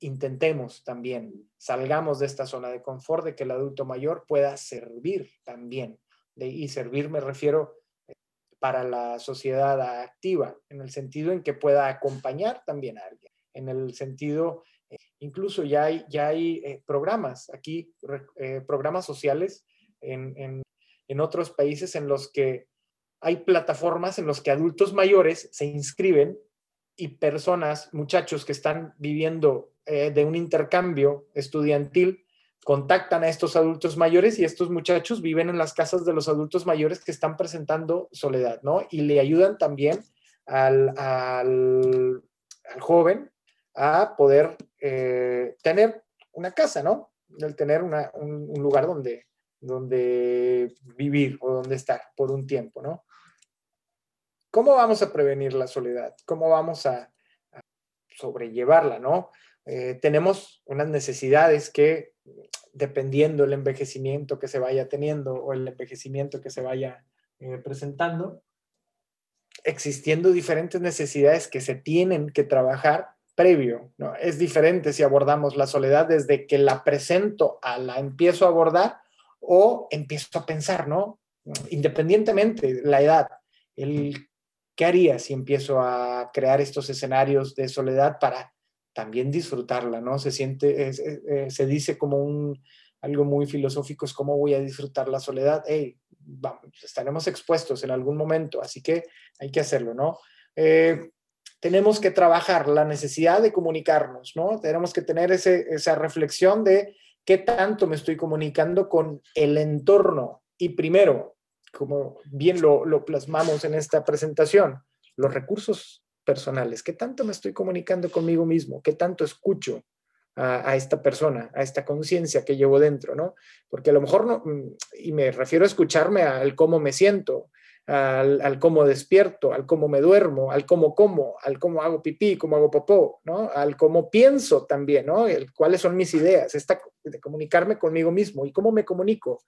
Speaker 2: intentemos también, salgamos de esta zona de confort, de que el adulto mayor pueda servir también. De, y servir me refiero eh, para la sociedad activa, en el sentido en que pueda acompañar también a alguien, en el sentido, eh, incluso ya hay, ya hay eh, programas. Aquí, programas sociales en, otros países en los que hay plataformas en los que adultos mayores se inscriben y personas, muchachos que están viviendo eh, de un intercambio estudiantil, contactan a estos adultos mayores y estos muchachos viven en las casas de los adultos mayores que están presentando soledad, ¿no? Y le ayudan también al, joven a poder eh, tener una casa, ¿no? El tener un lugar donde, donde vivir o donde estar por un tiempo, ¿no? ¿Cómo vamos a prevenir la soledad? ¿Cómo vamos a, sobrellevarla, ¿no? Eh, tenemos unas necesidades que, dependiendo del envejecimiento que se vaya teniendo o el envejecimiento que se vaya eh, presentando, existiendo diferentes necesidades que se tienen que trabajar previo, ¿no? Es diferente si abordamos la soledad desde que la presento a la empiezo a abordar o empiezo a pensar, ¿no? Independientemente de la edad, el, ¿qué haría si empiezo a crear estos escenarios de soledad para también disfrutarla, ¿no? Se siente, eh, se dice como un, algo muy filosófico, es cómo voy a disfrutar la soledad. Hey, vamos, estaremos expuestos en algún momento, así que hay que hacerlo, ¿no? Eh, tenemos que trabajar la necesidad de comunicarnos, ¿no? Tenemos que tener esa reflexión de qué tanto me estoy comunicando con el entorno. Y primero, como bien lo, plasmamos en esta presentación, los recursos personales, qué tanto me estoy comunicando conmigo mismo, qué tanto escucho a, esta persona, a esta conciencia que llevo dentro, ¿no? Porque a lo mejor no, y me refiero a escucharme al cómo me siento, al, cómo despierto, al cómo me duermo, al cómo como, al cómo hago pipí, cómo hago popó, ¿no? Al cómo pienso también, ¿no? El, cuáles son mis ideas, esta, de comunicarme conmigo mismo. ¿Y cómo me comunico?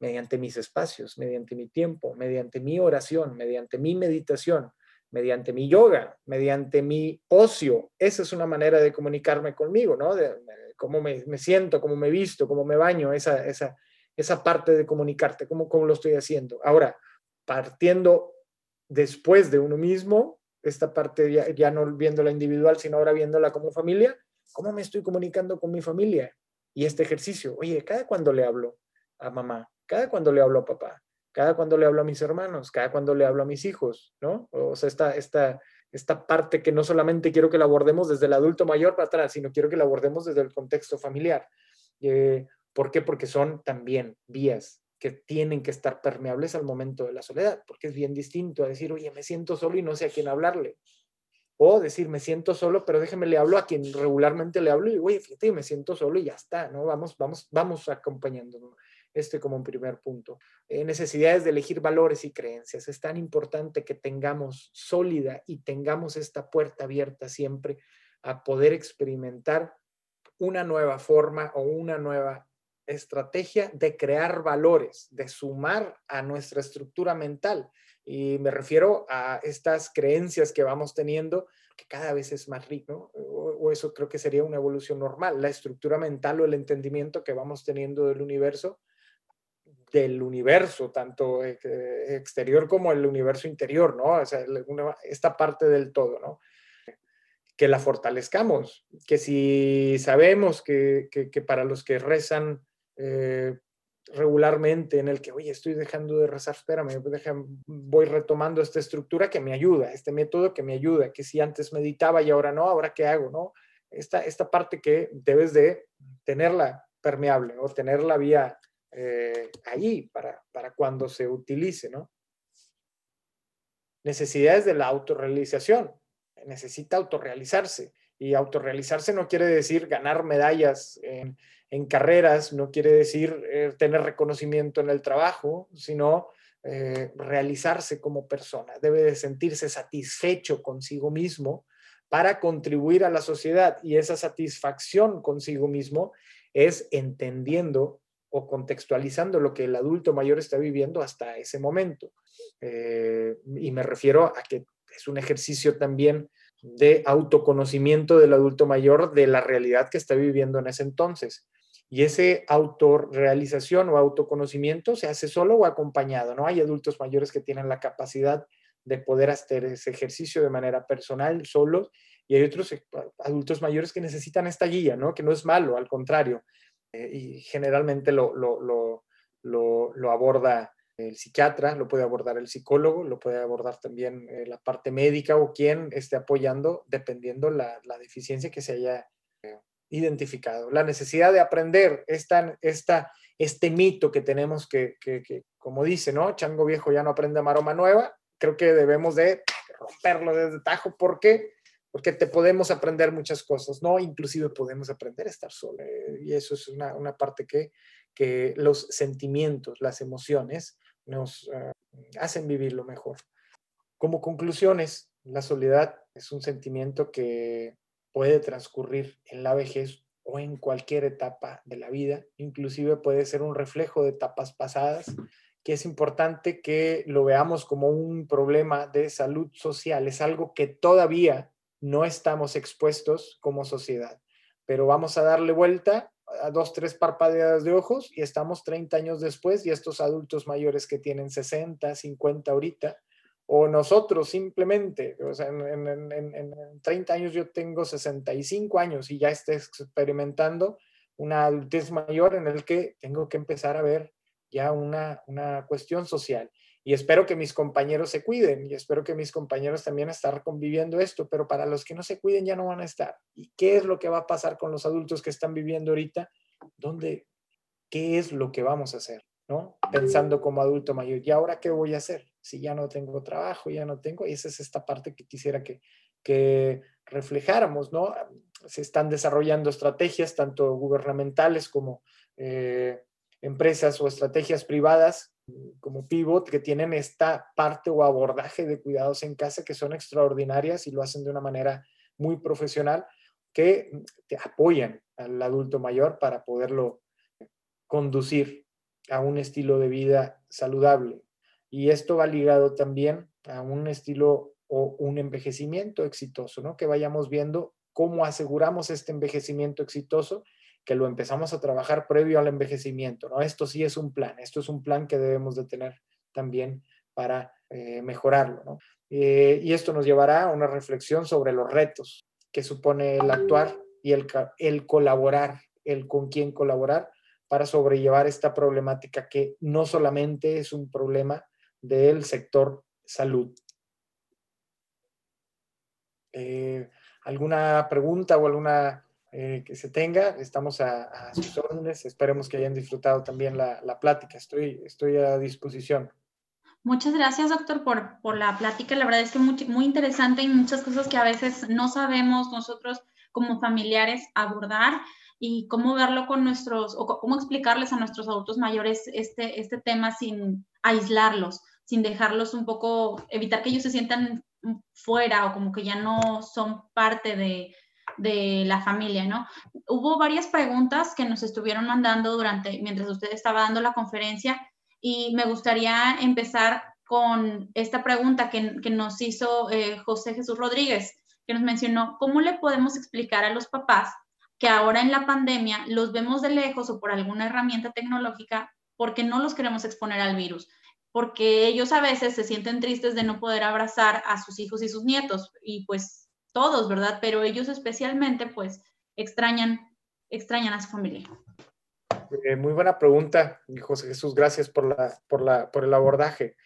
Speaker 2: Mediante mis espacios, mediante mi tiempo, mediante mi oración, mediante mi meditación, mediante mi yoga, mediante mi ocio. Esa es una manera de comunicarme conmigo, ¿no? De, cómo me, siento, cómo me visto, cómo me baño, esa, esa, esa parte de comunicarte, cómo, cómo lo estoy haciendo. Ahora, partiendo después de uno mismo, esta parte ya, no viéndola individual, sino ahora viéndola como familia, ¿cómo me estoy comunicando con mi familia? Y este ejercicio, oye, cada cuando le hablo a mamá, cada cuando le hablo a papá, cada cuando le hablo a mis hermanos, cada cuando le hablo a mis hijos, ¿no? O sea, esta, esta, esta parte que no solamente quiero que la abordemos desde el adulto mayor para atrás, sino quiero que la abordemos desde el contexto familiar. Eh, ¿Por qué? Porque son también vías que tienen que estar permeables al momento de la soledad, porque es bien distinto a decir, oye, me siento solo y no sé a quién hablarle. O decir, me siento solo, pero déjeme le hablo a quien regularmente le hablo y, oye, fíjate, me siento solo y ya está, ¿no? Vamos, vamos, vamos acompañando. Este como un primer punto. Eh, necesidades de elegir valores y creencias. Es tan importante que tengamos sólida y tengamos esta puerta abierta siempre a poder experimentar una nueva forma o una nueva estrategia de crear valores, de sumar a nuestra estructura mental. Y me refiero a estas creencias que vamos teniendo, que cada vez es más rico, o, eso creo que sería una evolución normal, la estructura mental o el entendimiento que vamos teniendo del universo, del universo, tanto exterior como el universo interior, ¿no? O esta parte del todo, ¿no? Que la fortalezcamos, que si sabemos que para los que rezan, eh, regularmente en el que, oye, estoy dejando de rezar, espérame, voy retomando esta estructura que me ayuda, este método que me ayuda, que si antes meditaba y ahora no, ahora qué hago, ¿no? Esta, esta parte que debes de tenerla permeable o tener la vía eh, allí para, para cuando se utilice, ¿no? Necesidades de la autorrealización. Necesita autorrealizarse. Y autorrealizarse no quiere decir ganar medallas en, en carreras no quiere decir eh, tener reconocimiento en el trabajo, sino eh, realizarse como persona. Debe de sentirse satisfecho consigo mismo para contribuir a la sociedad y esa satisfacción consigo mismo es entendiendo o contextualizando lo que el adulto mayor está viviendo hasta ese momento. Eh, y me refiero a que es un ejercicio también de autoconocimiento del adulto mayor de la realidad que está viviendo en ese entonces. Y ese autorrealización o autoconocimiento se hace solo o acompañado, ¿no? Hay adultos mayores que tienen la capacidad de poder hacer ese ejercicio de manera personal, solos, y hay otros eh, adultos mayores que necesitan esta guía, ¿no? Que no es malo, al contrario. Eh, y generalmente lo, lo, lo, lo, aborda el psiquiatra, lo puede abordar el psicólogo, lo puede abordar también eh, la parte médica o quien esté apoyando, dependiendo la, la deficiencia que se haya identificado. La necesidad de aprender esta, este mito que tenemos que, que, como dice, ¿no? Chango viejo ya no aprende maroma nueva. Creo que debemos de romperlo desde tajo. ¿Por qué? Porque te podemos aprender muchas cosas, ¿no? Inclusive podemos aprender a estar solo. Eh, y eso es una, parte que, que los sentimientos, las emociones nos uh, hacen lo mejor. Como conclusiones, la soledad es un sentimiento que puede transcurrir en la vejez o en cualquier etapa de la vida, inclusive puede ser un reflejo de etapas pasadas, que es importante que lo veamos como un problema de salud social, es algo que todavía no estamos expuestos como sociedad, pero vamos a darle vuelta a dos, tres parpadeadas de ojos y estamos 30 años después y estos adultos mayores que tienen 60, 50 ahorita, o nosotros simplemente, en, en, en, 30 años yo tengo 65 años y ya estoy experimentando una adultez mayor en el que tengo que empezar a ver ya una, una cuestión social. Y espero que mis compañeros se cuiden y espero que mis compañeros también estén conviviendo esto, pero para los que no se cuiden ya no van a estar. ¿Y qué es lo que va a pasar con los adultos que están viviendo ahorita? ¿Dónde? ¿Qué es lo que vamos a hacer? ¿No? Pensando como adulto mayor. ¿Y ahora qué voy a hacer? Si ya no tengo trabajo, ya no tengo, y esa es esta parte que quisiera que, que reflejáramos, ¿no? Se están desarrollando estrategias tanto gubernamentales como eh, empresas o estrategias privadas como Pivot que tienen esta parte o abordaje de cuidados en casa que son extraordinarias y lo hacen de una manera muy profesional que te apoyan al adulto mayor para poderlo conducir a un estilo de vida saludable, y esto va ligado también a un estilo o un envejecimiento exitoso, ¿no? Que vayamos viendo cómo aseguramos este envejecimiento exitoso, que lo empezamos a trabajar previo al envejecimiento, ¿no? Esto sí es un plan, esto es un plan que debemos de tener también para eh, mejorarlo, ¿no? Eh, y esto nos llevará a una reflexión sobre los retos que supone el actuar y el, el colaborar, el con quién colaborar para sobrellevar esta problemática que no solamente es un problema del sector salud. Eh, ¿Alguna pregunta o alguna eh, que se tenga. Estamos a, sus órdenes. Esperemos que hayan disfrutado también la, la, plática. Estoy, estoy a disposición.
Speaker 1: Muchas gracias, doctor, por, por la plática. La verdad es que muy, muy interesante y muchas cosas que a veces no sabemos nosotros como familiares abordar y cómo verlo con nuestros, o cómo explicarles a nuestros adultos mayores este, este tema sin aislarlos, sin dejarlos un poco, evitar que ellos se sientan fuera o como que ya no son parte de, de la familia, ¿no? Hubo varias preguntas que nos estuvieron mandando durante, mientras usted estaba dando la conferencia y me gustaría empezar con esta pregunta que, que nos hizo eh, José Jesús Rodríguez, que nos mencionó, ¿cómo le podemos explicar a los papás que ahora en la pandemia los vemos de lejos o por alguna herramienta tecnológica porque no los queremos exponer al virus? Porque ellos a veces se sienten tristes de no poder abrazar a sus hijos y sus nietos y pues todos, ¿verdad? Pero ellos especialmente, pues, extrañan, extrañan a su familia.
Speaker 2: Eh, muy buena pregunta, José Jesús. Gracias por, la, por, la, por el abordaje.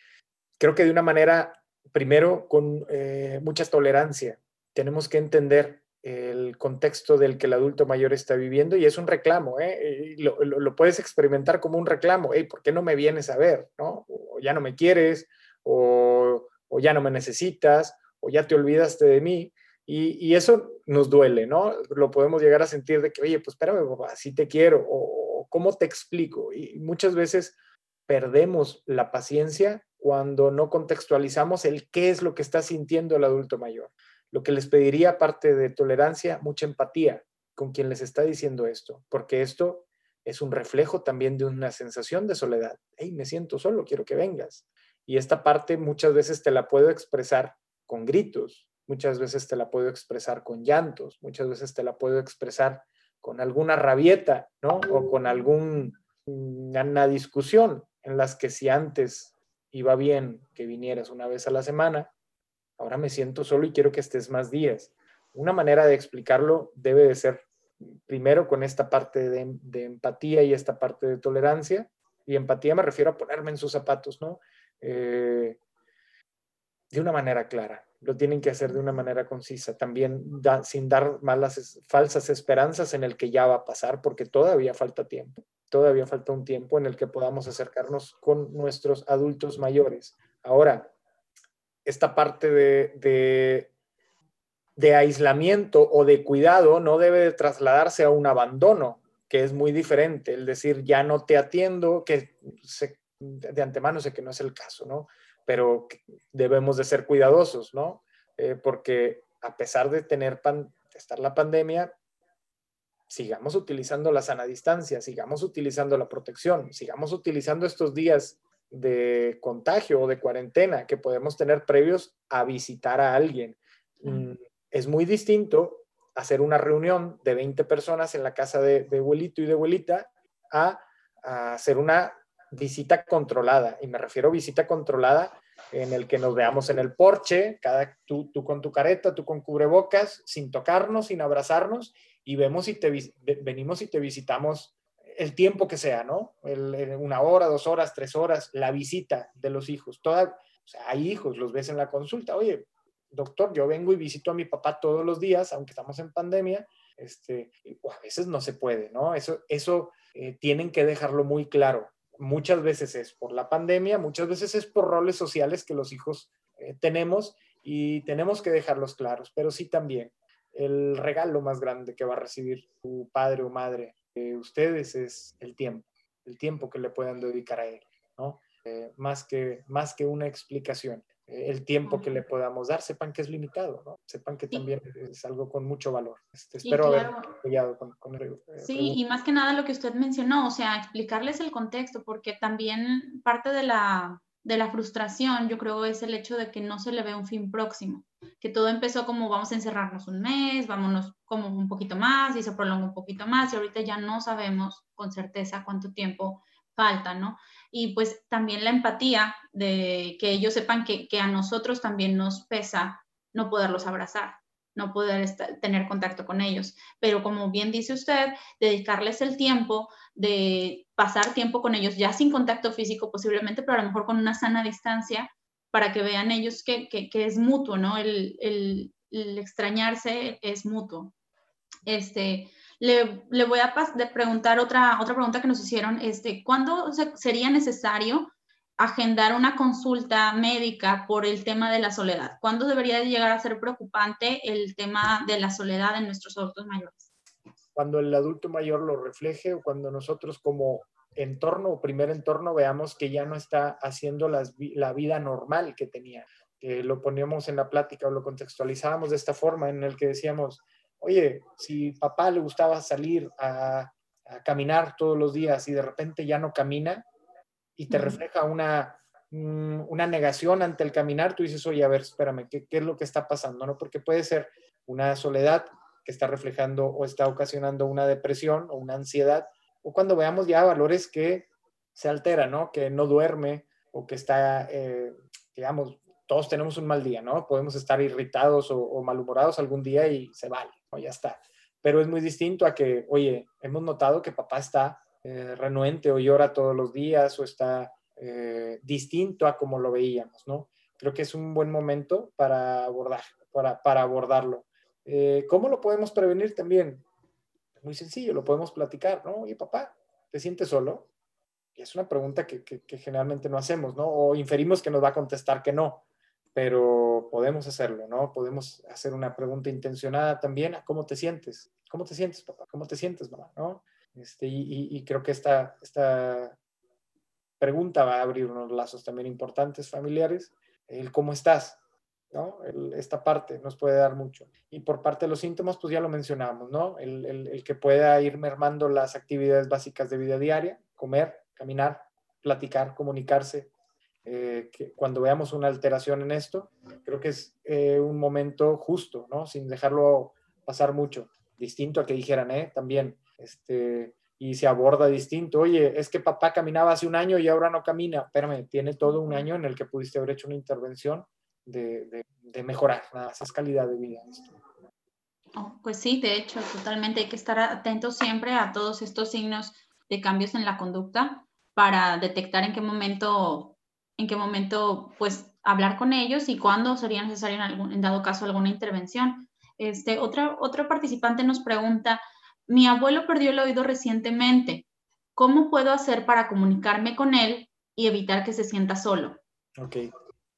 Speaker 2: Creo que de una manera, primero, con eh, mucha tolerancia. Tenemos que entender el contexto del que el adulto mayor está viviendo y es un reclamo, ¿eh? Lo, puedes experimentar como un reclamo, hey, ¿por qué no me vienes a ver? ¿no? O ya no me quieres, o, o ya no me necesitas, o ya te olvidaste de mí. Y, eso nos duele, ¿no? Lo podemos llegar a sentir de que, oye, pues espérame, papá, sí te quiero, o, cómo te explico. Y muchas veces perdemos la paciencia cuando no contextualizamos el qué es lo que está sintiendo el adulto mayor. Lo que les pediría, aparte de tolerancia, mucha empatía con quien les está diciendo esto, porque esto es un reflejo también de una sensación de soledad. Hey, me siento solo, quiero que vengas. Y esta parte muchas veces te la puedo expresar con gritos, muchas veces te la puedo expresar con llantos, muchas veces te la puedo expresar con alguna rabieta, ¿no? O con alguna discusión en las que si antes iba bien que vinieras una vez a la semana, ahora me siento solo y quiero que estés más días. Una manera de explicarlo debe de ser primero con esta parte de, empatía y esta parte de tolerancia. Y empatía me refiero a ponerme en sus zapatos, ¿no? Eh, de una manera clara lo tienen que hacer de una manera concisa, también sin dar malas, falsas esperanzas en el que ya va a pasar, porque todavía falta tiempo, todavía falta un tiempo en el que podamos acercarnos con nuestros adultos mayores. Ahora, esta parte de, de, aislamiento o de cuidado no debe trasladarse a un abandono, que es muy diferente, el decir ya no te atiendo, que de antemano sé que no es el caso, ¿no? pero debemos de ser cuidadosos, ¿no? Eh, porque a pesar de tener estar la pandemia, sigamos utilizando la sana distancia, sigamos utilizando la protección, sigamos utilizando estos días de contagio o de cuarentena que podemos tener previos a visitar a alguien. Mm, es muy distinto hacer una reunión de 20 personas en la casa de, abuelito y de abuelita a hacer una visita controlada, y me refiero a visita controlada en el que nos veamos en el porche, cada, tú, tú con tu careta, tú con cubrebocas, sin tocarnos, sin abrazarnos, y vemos y te, venimos y te visitamos el tiempo que sea, ¿no? una hora, dos horas, tres horas, la visita de los hijos. Toda, o hay hijos, los ves en la consulta, oye, doctor, yo vengo y visito a mi papá todos los días, aunque estamos en pandemia, este, a veces no se puede, ¿no? Eso, eso eh, tienen que dejarlo muy claro muchas veces es por la pandemia, muchas veces es por roles sociales que los hijos eh, tenemos y tenemos que dejarlos claros, pero sí también el regalo más grande que va a recibir su padre o madre de ustedes es el tiempo, el tiempo que le puedan dedicar a él, ¿no? Eh, más, que, más que una explicación el tiempo que le podamos dar, sepan que es limitado, ¿no? Sepan que también es algo con mucho valor. Este, espero haber apoyado con, con el,
Speaker 1: eh, Sí, y más que nada lo que usted mencionó, o sea, explicarles el contexto, porque también parte de la, de la frustración, yo creo, es el hecho de que no se le ve un fin próximo, que todo empezó como vamos a encerrarnos un mes, vámonos como un poquito más y se prolonga un poquito más y ahorita ya no sabemos con certeza cuánto tiempo falta, ¿no? Y pues también la empatía de que ellos sepan que, a nosotros también nos pesa no poderlos abrazar, no poder tener contacto con ellos. Pero como bien dice usted, dedicarles el tiempo de pasar tiempo con ellos, ya sin contacto físico posiblemente, pero a lo mejor con una sana distancia, para que vean ellos que, es mutuo, ¿no? El, el, extrañarse es mutuo. Este, Le, le voy a preguntar otra, otra pregunta que nos hicieron. Este, ¿Cuándo sería necesario agendar una consulta médica por el tema de la soledad? ¿Cuándo debería llegar a ser preocupante el tema de la soledad en nuestros adultos mayores?
Speaker 2: Cuando el adulto mayor lo refleje o cuando nosotros como entorno o primer entorno veamos que ya no está haciendo la vida normal que tenía. Que lo poníamos en la plática o lo contextualizábamos de esta forma en el que decíamos, oye, si papá le gustaba salir a, caminar todos los días y de repente ya no camina y te refleja una, una negación ante el caminar, tú dices, oye, a ver, espérame, ¿qué, ¿qué, es lo que está pasando? ¿no? Porque puede ser una soledad que está reflejando o está ocasionando una depresión o una ansiedad, o cuando veamos ya valores que se alteran, ¿no? Que no duerme o que está, eh, digamos, todos tenemos un mal día, ¿no? Podemos estar irritados o, malhumorados algún día y se vale, o ya está. Pero es muy distinto a que, oye, hemos notado que papá está eh, renuente o llora todos los días o está eh, distinto a como lo veíamos, ¿no? Creo que es un buen momento para abordar, para, para abordarlo. Eh, ¿Cómo lo podemos prevenir también? Muy sencillo, lo podemos platicar, ¿no? Oye, papá, ¿te sientes solo? Y es una pregunta que, generalmente no hacemos, ¿no? O inferimos que nos va a contestar que no pero podemos hacerlo, ¿no? Podemos hacer una pregunta intencionada también cómo te sientes, cómo te sientes, papá, cómo te sientes, mamá, ¿no? Este, y, creo que esta, esta pregunta va a abrir unos lazos también importantes familiares, el cómo estás, ¿no? esta parte nos puede dar mucho. Y por parte de los síntomas, pues ya lo mencionamos, ¿no? El, el, el que pueda ir mermando las actividades básicas de vida diaria, comer, caminar, platicar, comunicarse, eh, que cuando veamos una alteración en esto, creo que es eh, un momento justo, ¿no? Sin dejarlo pasar mucho. Distinto a que dijeran, ¿eh? También, este, y se aborda distinto. Oye, es que papá caminaba hace un año y ahora no camina. Espérame, tiene todo un año en el que pudiste haber hecho una intervención de, de, mejorar nada más, calidad de vida.
Speaker 1: Oh, pues sí, de hecho, totalmente hay que estar atentos siempre a todos estos signos de cambios en la conducta para detectar en qué momento en qué momento, pues, hablar con ellos y cuándo sería necesario en, algún, en dado caso alguna intervención. Este, otra, otro participante nos pregunta, mi abuelo perdió el oído recientemente, ¿cómo puedo hacer para comunicarme con él y evitar que se sienta solo?
Speaker 2: Ok,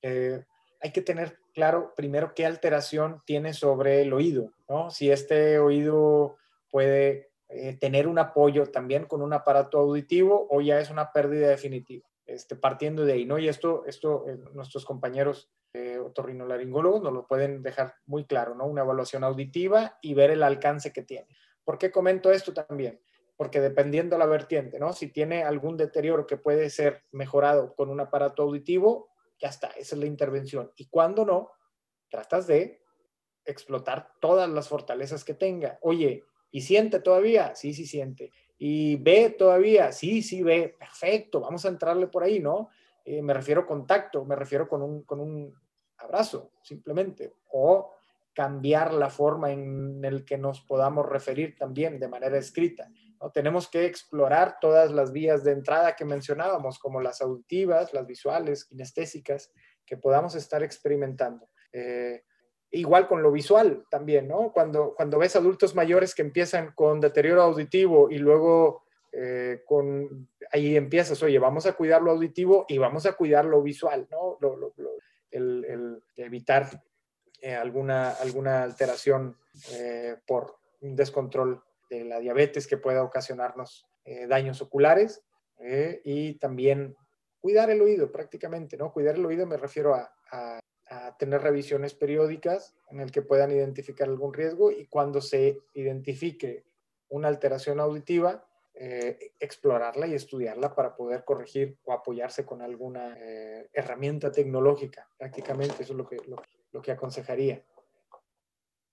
Speaker 2: eh, hay que tener claro primero qué alteración tiene sobre el oído, ¿no? Si este oído puede eh, tener un apoyo también con un aparato auditivo o ya es una pérdida definitiva. Este, partiendo de ahí, ¿no? Y esto, esto eh, nuestros compañeros eh, otorrinolaringólogos nos lo pueden dejar muy claro, ¿no? Una evaluación auditiva y ver el alcance que tiene. ¿Por qué comento esto también? Porque dependiendo la vertiente, ¿no? Si tiene algún deterioro que puede ser mejorado con un aparato auditivo, ya está, esa es la intervención. Y cuando no, tratas de explotar todas las fortalezas que tenga. Oye, ¿y siente todavía? Sí, sí siente. ¿Y ve todavía? Sí, sí ve. Perfecto, vamos a entrarle por ahí, ¿no? Eh, me refiero a contacto, me refiero con un, con un abrazo, simplemente. O cambiar la forma en el que nos podamos referir también de manera escrita. ¿No? Tenemos que explorar todas las vías de entrada que mencionábamos, como las auditivas, las visuales, kinestésicas, que podamos estar experimentando. Eh, igual con lo visual también, ¿no? Cuando, cuando ves adultos mayores que empiezan con deterioro auditivo y luego eh, con, ahí empiezas, oye, vamos a cuidar lo auditivo y vamos a cuidar lo visual, ¿no? el, evitar eh, alguna, alguna alteración eh, por descontrol de la diabetes que pueda ocasionarnos daños oculares y también cuidar el oído prácticamente, ¿no? Cuidar el oído me refiero a tener revisiones periódicas en el que puedan identificar algún riesgo y cuando se identifique una alteración auditiva, eh, explorarla y estudiarla para poder corregir o apoyarse con alguna eh, herramienta tecnológica. Prácticamente eso es lo que, lo, que aconsejaría.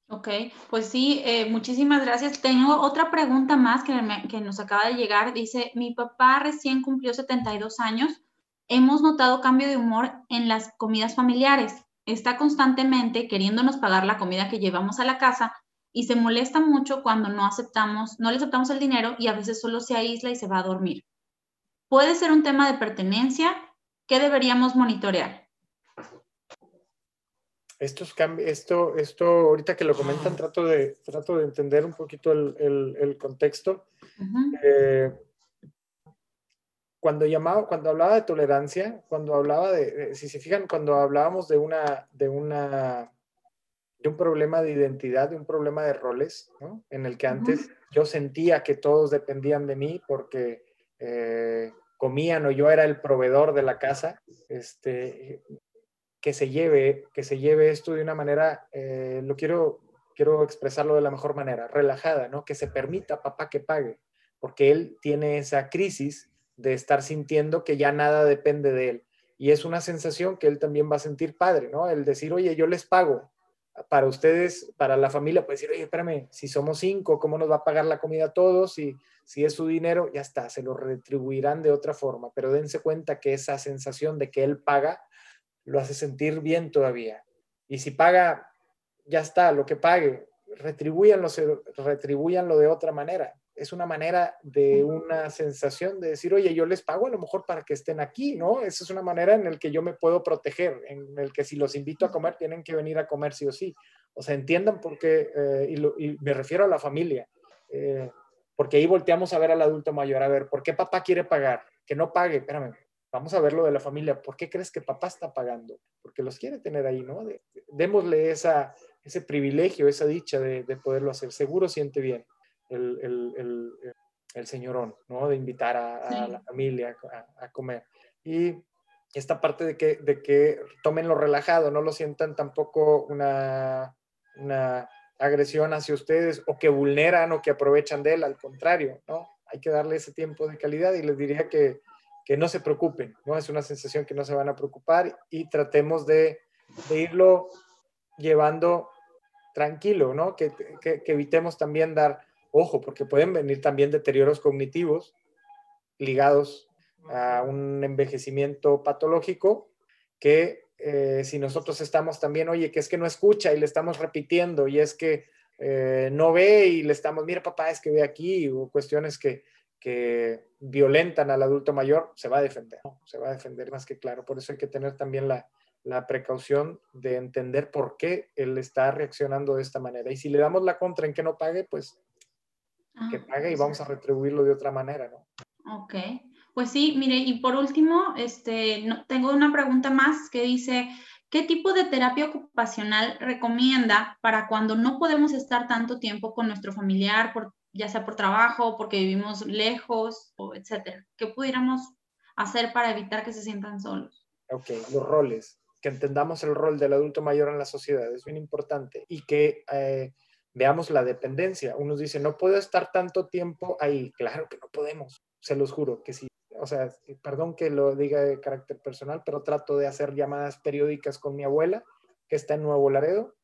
Speaker 1: Ok, pues sí, eh, muchísimas gracias. Tengo otra pregunta más que, que nos acaba de llegar. Dice, mi papá recién cumplió 72 años. Hemos notado cambio de humor en las comidas familiares está constantemente queriéndonos pagar la comida que llevamos a la casa y se molesta mucho cuando no aceptamos, no le aceptamos el dinero y a veces solo se aísla y se va a dormir. Puede ser un tema de pertenencia que deberíamos monitorear.
Speaker 2: Estos cambios, esto, esto, ahorita que lo comentan, trato de, trato de entender un poquito el, el, contexto. Eh, cuando llamaba, cuando hablaba de tolerancia, cuando hablaba de, si se fijan, cuando hablábamos de una, de una, de un problema de identidad, de un problema de roles, ¿no? En el que antes yo sentía que todos dependían de mí porque eh, comían o yo era el proveedor de la casa, este, que se lleve, que se lleve esto de una manera, eh, lo quiero, quiero expresarlo de la mejor manera, relajada, ¿no? Que se permita papá que pague, porque él tiene esa crisis de estar sintiendo que ya nada depende de él. Y es una sensación que él también va a sentir padre, ¿no? El decir, oye, yo les pago. Para ustedes, para la familia, puede decir, oye, espérame, si somos cinco, ¿cómo nos va a pagar la comida a todos? Y si es su dinero, ya está, se lo retribuirán de otra forma. Pero dense cuenta que esa sensación de que él paga lo hace sentir bien todavía. Y si paga, ya está, lo que pague, retribuyanlo, retribuyanlo de otra manera. Es una manera de una sensación de decir, oye, yo les pago a lo mejor para que estén aquí, ¿no? Esa es una manera en la que yo me puedo proteger, en el que si los invito a comer, tienen que venir a comer sí o sí. O sea, entiendan por qué, eh, y, me refiero a la familia, eh, porque ahí volteamos a ver al adulto mayor, a ver, ¿por qué papá quiere pagar? Que no pague, espérame, Vamos a ver lo de la familia. ¿Por qué crees que papá está pagando? Porque los quiere tener ahí, ¿no? démosle esa, ese privilegio, esa dicha de, poderlo hacer. Seguro siente bien el, el, el, señorón, ¿no? De invitar a, la familia a, comer. Y esta parte de que, de que tomen lo relajado, no lo sientan tampoco una, una agresión hacia ustedes o que vulneran o que aprovechan de él, al contrario, ¿no? Hay que darle ese tiempo de calidad y les diría que que no se preocupen, ¿no? Es una sensación que no se van a preocupar y tratemos de, irlo llevando tranquilo, ¿no? Que, evitemos también dar ojo, porque pueden venir también deterioros cognitivos ligados a un envejecimiento patológico que eh, si nosotros estamos también, oye, que es que no escucha y le estamos repitiendo y es que eh, no ve y le estamos, mira papá, es que ve aquí, o cuestiones que, que violentan al adulto mayor, se va a defender, se va a defender más que claro. Por eso hay que tener también la, precaución de entender por qué él está reaccionando de esta manera. Y si le damos la contra en que no pague, pues que ah, pague y vamos a retribuirlo de otra manera, ¿no?
Speaker 1: Ok. Pues sí, mire, y por último, este, no, tengo una pregunta más que dice, ¿qué tipo de terapia ocupacional recomienda para cuando no podemos estar tanto tiempo con nuestro familiar por ya sea por trabajo, porque vivimos lejos, o etcétera. ¿Qué pudiéramos hacer para evitar que se sientan solos?
Speaker 2: Ok, los roles, que entendamos el rol del adulto mayor en la sociedad, es bien importante, y que eh, veamos la dependencia. Uno dice, no puedo estar tanto tiempo ahí. Claro que no podemos, se los juro que sí. O sea, perdón que lo diga de carácter personal, pero trato de hacer llamadas periódicas con mi abuela, que está en Nuevo Laredo,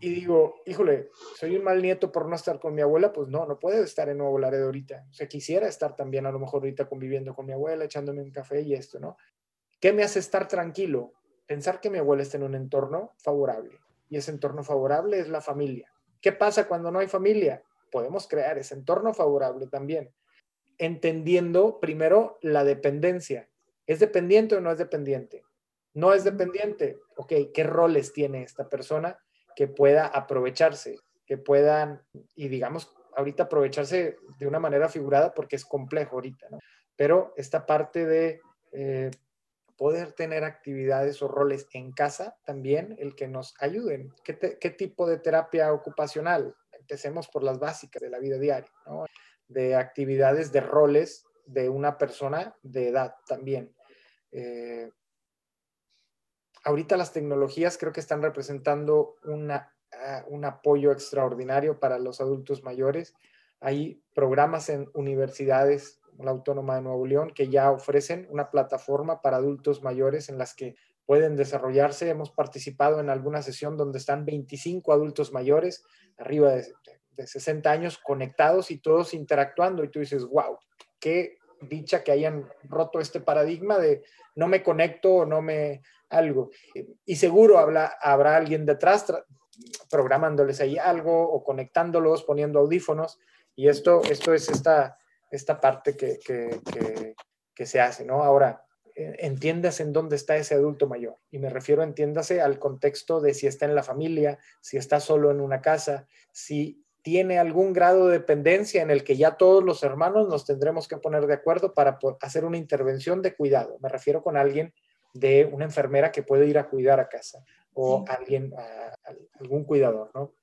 Speaker 2: y digo, híjole, soy un mal nieto por no estar con mi abuela, pues no, no puedo estar en Nuevo Laredo ahorita. O sea, quisiera estar también a lo mejor ahorita conviviendo con mi abuela, echándome un café y esto, ¿no? ¿Qué me hace estar tranquilo? Pensar que mi abuela está en un entorno favorable. Y ese entorno favorable es la familia. ¿Qué pasa cuando no hay familia? Podemos crear ese entorno favorable también. Entendiendo primero la dependencia. ¿Es dependiente o no es dependiente? No es dependiente. Ok, ¿qué roles tiene esta persona? Que pueda aprovecharse, que puedan, y digamos, ahorita aprovecharse de una manera figurada porque es complejo ahorita, ¿no? Pero esta parte de eh, poder tener actividades o roles en casa también, el que nos ayuden. ¿Qué, ¿Qué, tipo de terapia ocupacional? Empecemos por las básicas de la vida diaria, ¿no? De actividades, de roles de una persona de edad también. Eh, ahorita las tecnologías creo que están representando ah, un apoyo extraordinario para los adultos mayores. Hay programas en universidades, la Autónoma de Nuevo León, que ya ofrecen una plataforma para adultos mayores en las que pueden desarrollarse. Hemos participado en alguna sesión donde están 25 adultos mayores, arriba de, de 60 años, conectados y todos interactuando. Y tú dices, wow, qué dicha que hayan roto este paradigma de no me conecto o no me algo. Y seguro habrá, habrá alguien detrás programándoles ahí algo o conectándolos, poniendo audífonos. Y esto, esto es esta, esta parte que, que, que, se hace, ¿no? Ahora, eh, entiendas en dónde está ese adulto mayor. Y me refiero, entiéndase al contexto de si está en la familia, si está solo en una casa, si tiene algún grado de dependencia en el que ya todos los hermanos nos tendremos que poner de acuerdo para hacer una intervención de cuidado. Me refiero con alguien de una enfermera que puede ir a cuidar a casa o alguien, algún cuidador, ¿no?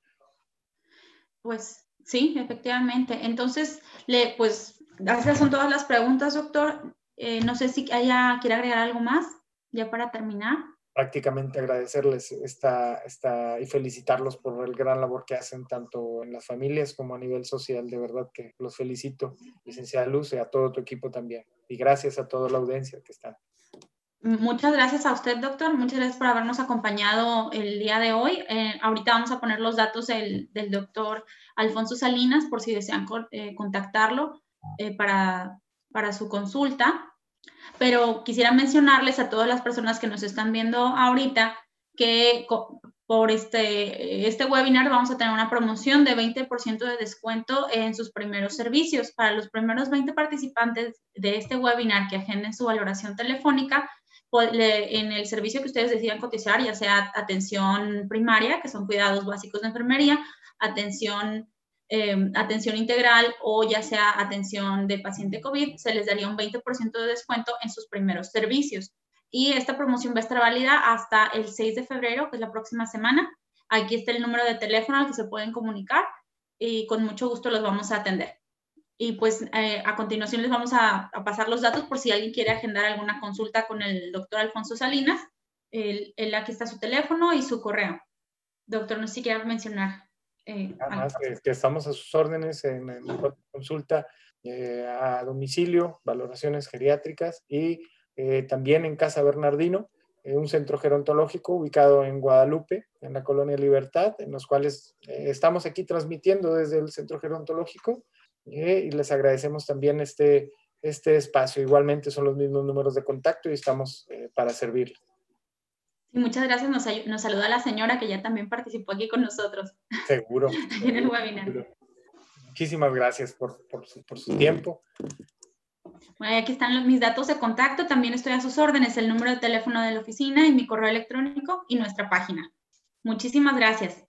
Speaker 1: Pues sí, efectivamente. Entonces, le, pues, esas son todas las preguntas, doctor. Eh, no sé si haya, quiere agregar algo más, ya para terminar.
Speaker 2: Prácticamente agradecerles esta, esta, y felicitarlos por el gran labor que hacen tanto en las familias como a nivel social. De verdad que los felicito, licenciada Luz, y a todo tu equipo también. Y gracias a toda la audiencia que está.
Speaker 1: Muchas gracias a usted, doctor. Muchas gracias por habernos acompañado el día de hoy. Eh, ahorita vamos a poner los datos del, del, doctor Alfonso Salinas por si desean eh, contactarlo eh, para, para su consulta. Pero quisiera mencionarles a todas las personas que nos están viendo ahorita que por este, este webinar vamos a tener una promoción de 20% de descuento en sus primeros servicios. Para los primeros 20 participantes de este webinar que agenden su valoración telefónica, en el servicio que ustedes decidan cotizar, ya sea atención primaria, que son cuidados básicos de enfermería, atención, em, atención integral o ya sea atención de paciente COVID, se les daría un 20% de descuento en sus primeros servicios. Y esta promoción va a estar válida hasta el 6 de febrero, que es la próxima semana. Aquí está el número de teléfono al que se pueden comunicar y con mucho gusto los vamos a atender. Y pues eh, a continuación les vamos a, pasar los datos por si alguien quiere agendar alguna consulta con el doctor Alfonso Salinas. El, aquí está su teléfono y su correo. Doctor, no sé si quiere mencionar.
Speaker 2: Eh, Además, que, estamos a sus órdenes en, consulta eh, a domicilio, valoraciones geriátricas y eh, también en Casa Bernardino, un centro gerontológico ubicado en Guadalupe, en la colonia Libertad, en los cuales estamos aquí transmitiendo desde el centro gerontológico ¿eh? y les agradecemos también este, este espacio. Igualmente son los mismos números de contacto y estamos eh, para servir
Speaker 1: muchas gracias. Nos, saluda la señora que ya también participó aquí con nosotros.
Speaker 2: Seguro.
Speaker 1: en el webinar.
Speaker 2: Muchísimas gracias por, su, tiempo.
Speaker 1: Aquí están mis datos de contacto. También estoy a sus órdenes, el número de teléfono de la oficina y mi correo electrónico y nuestra página. Muchísimas gracias.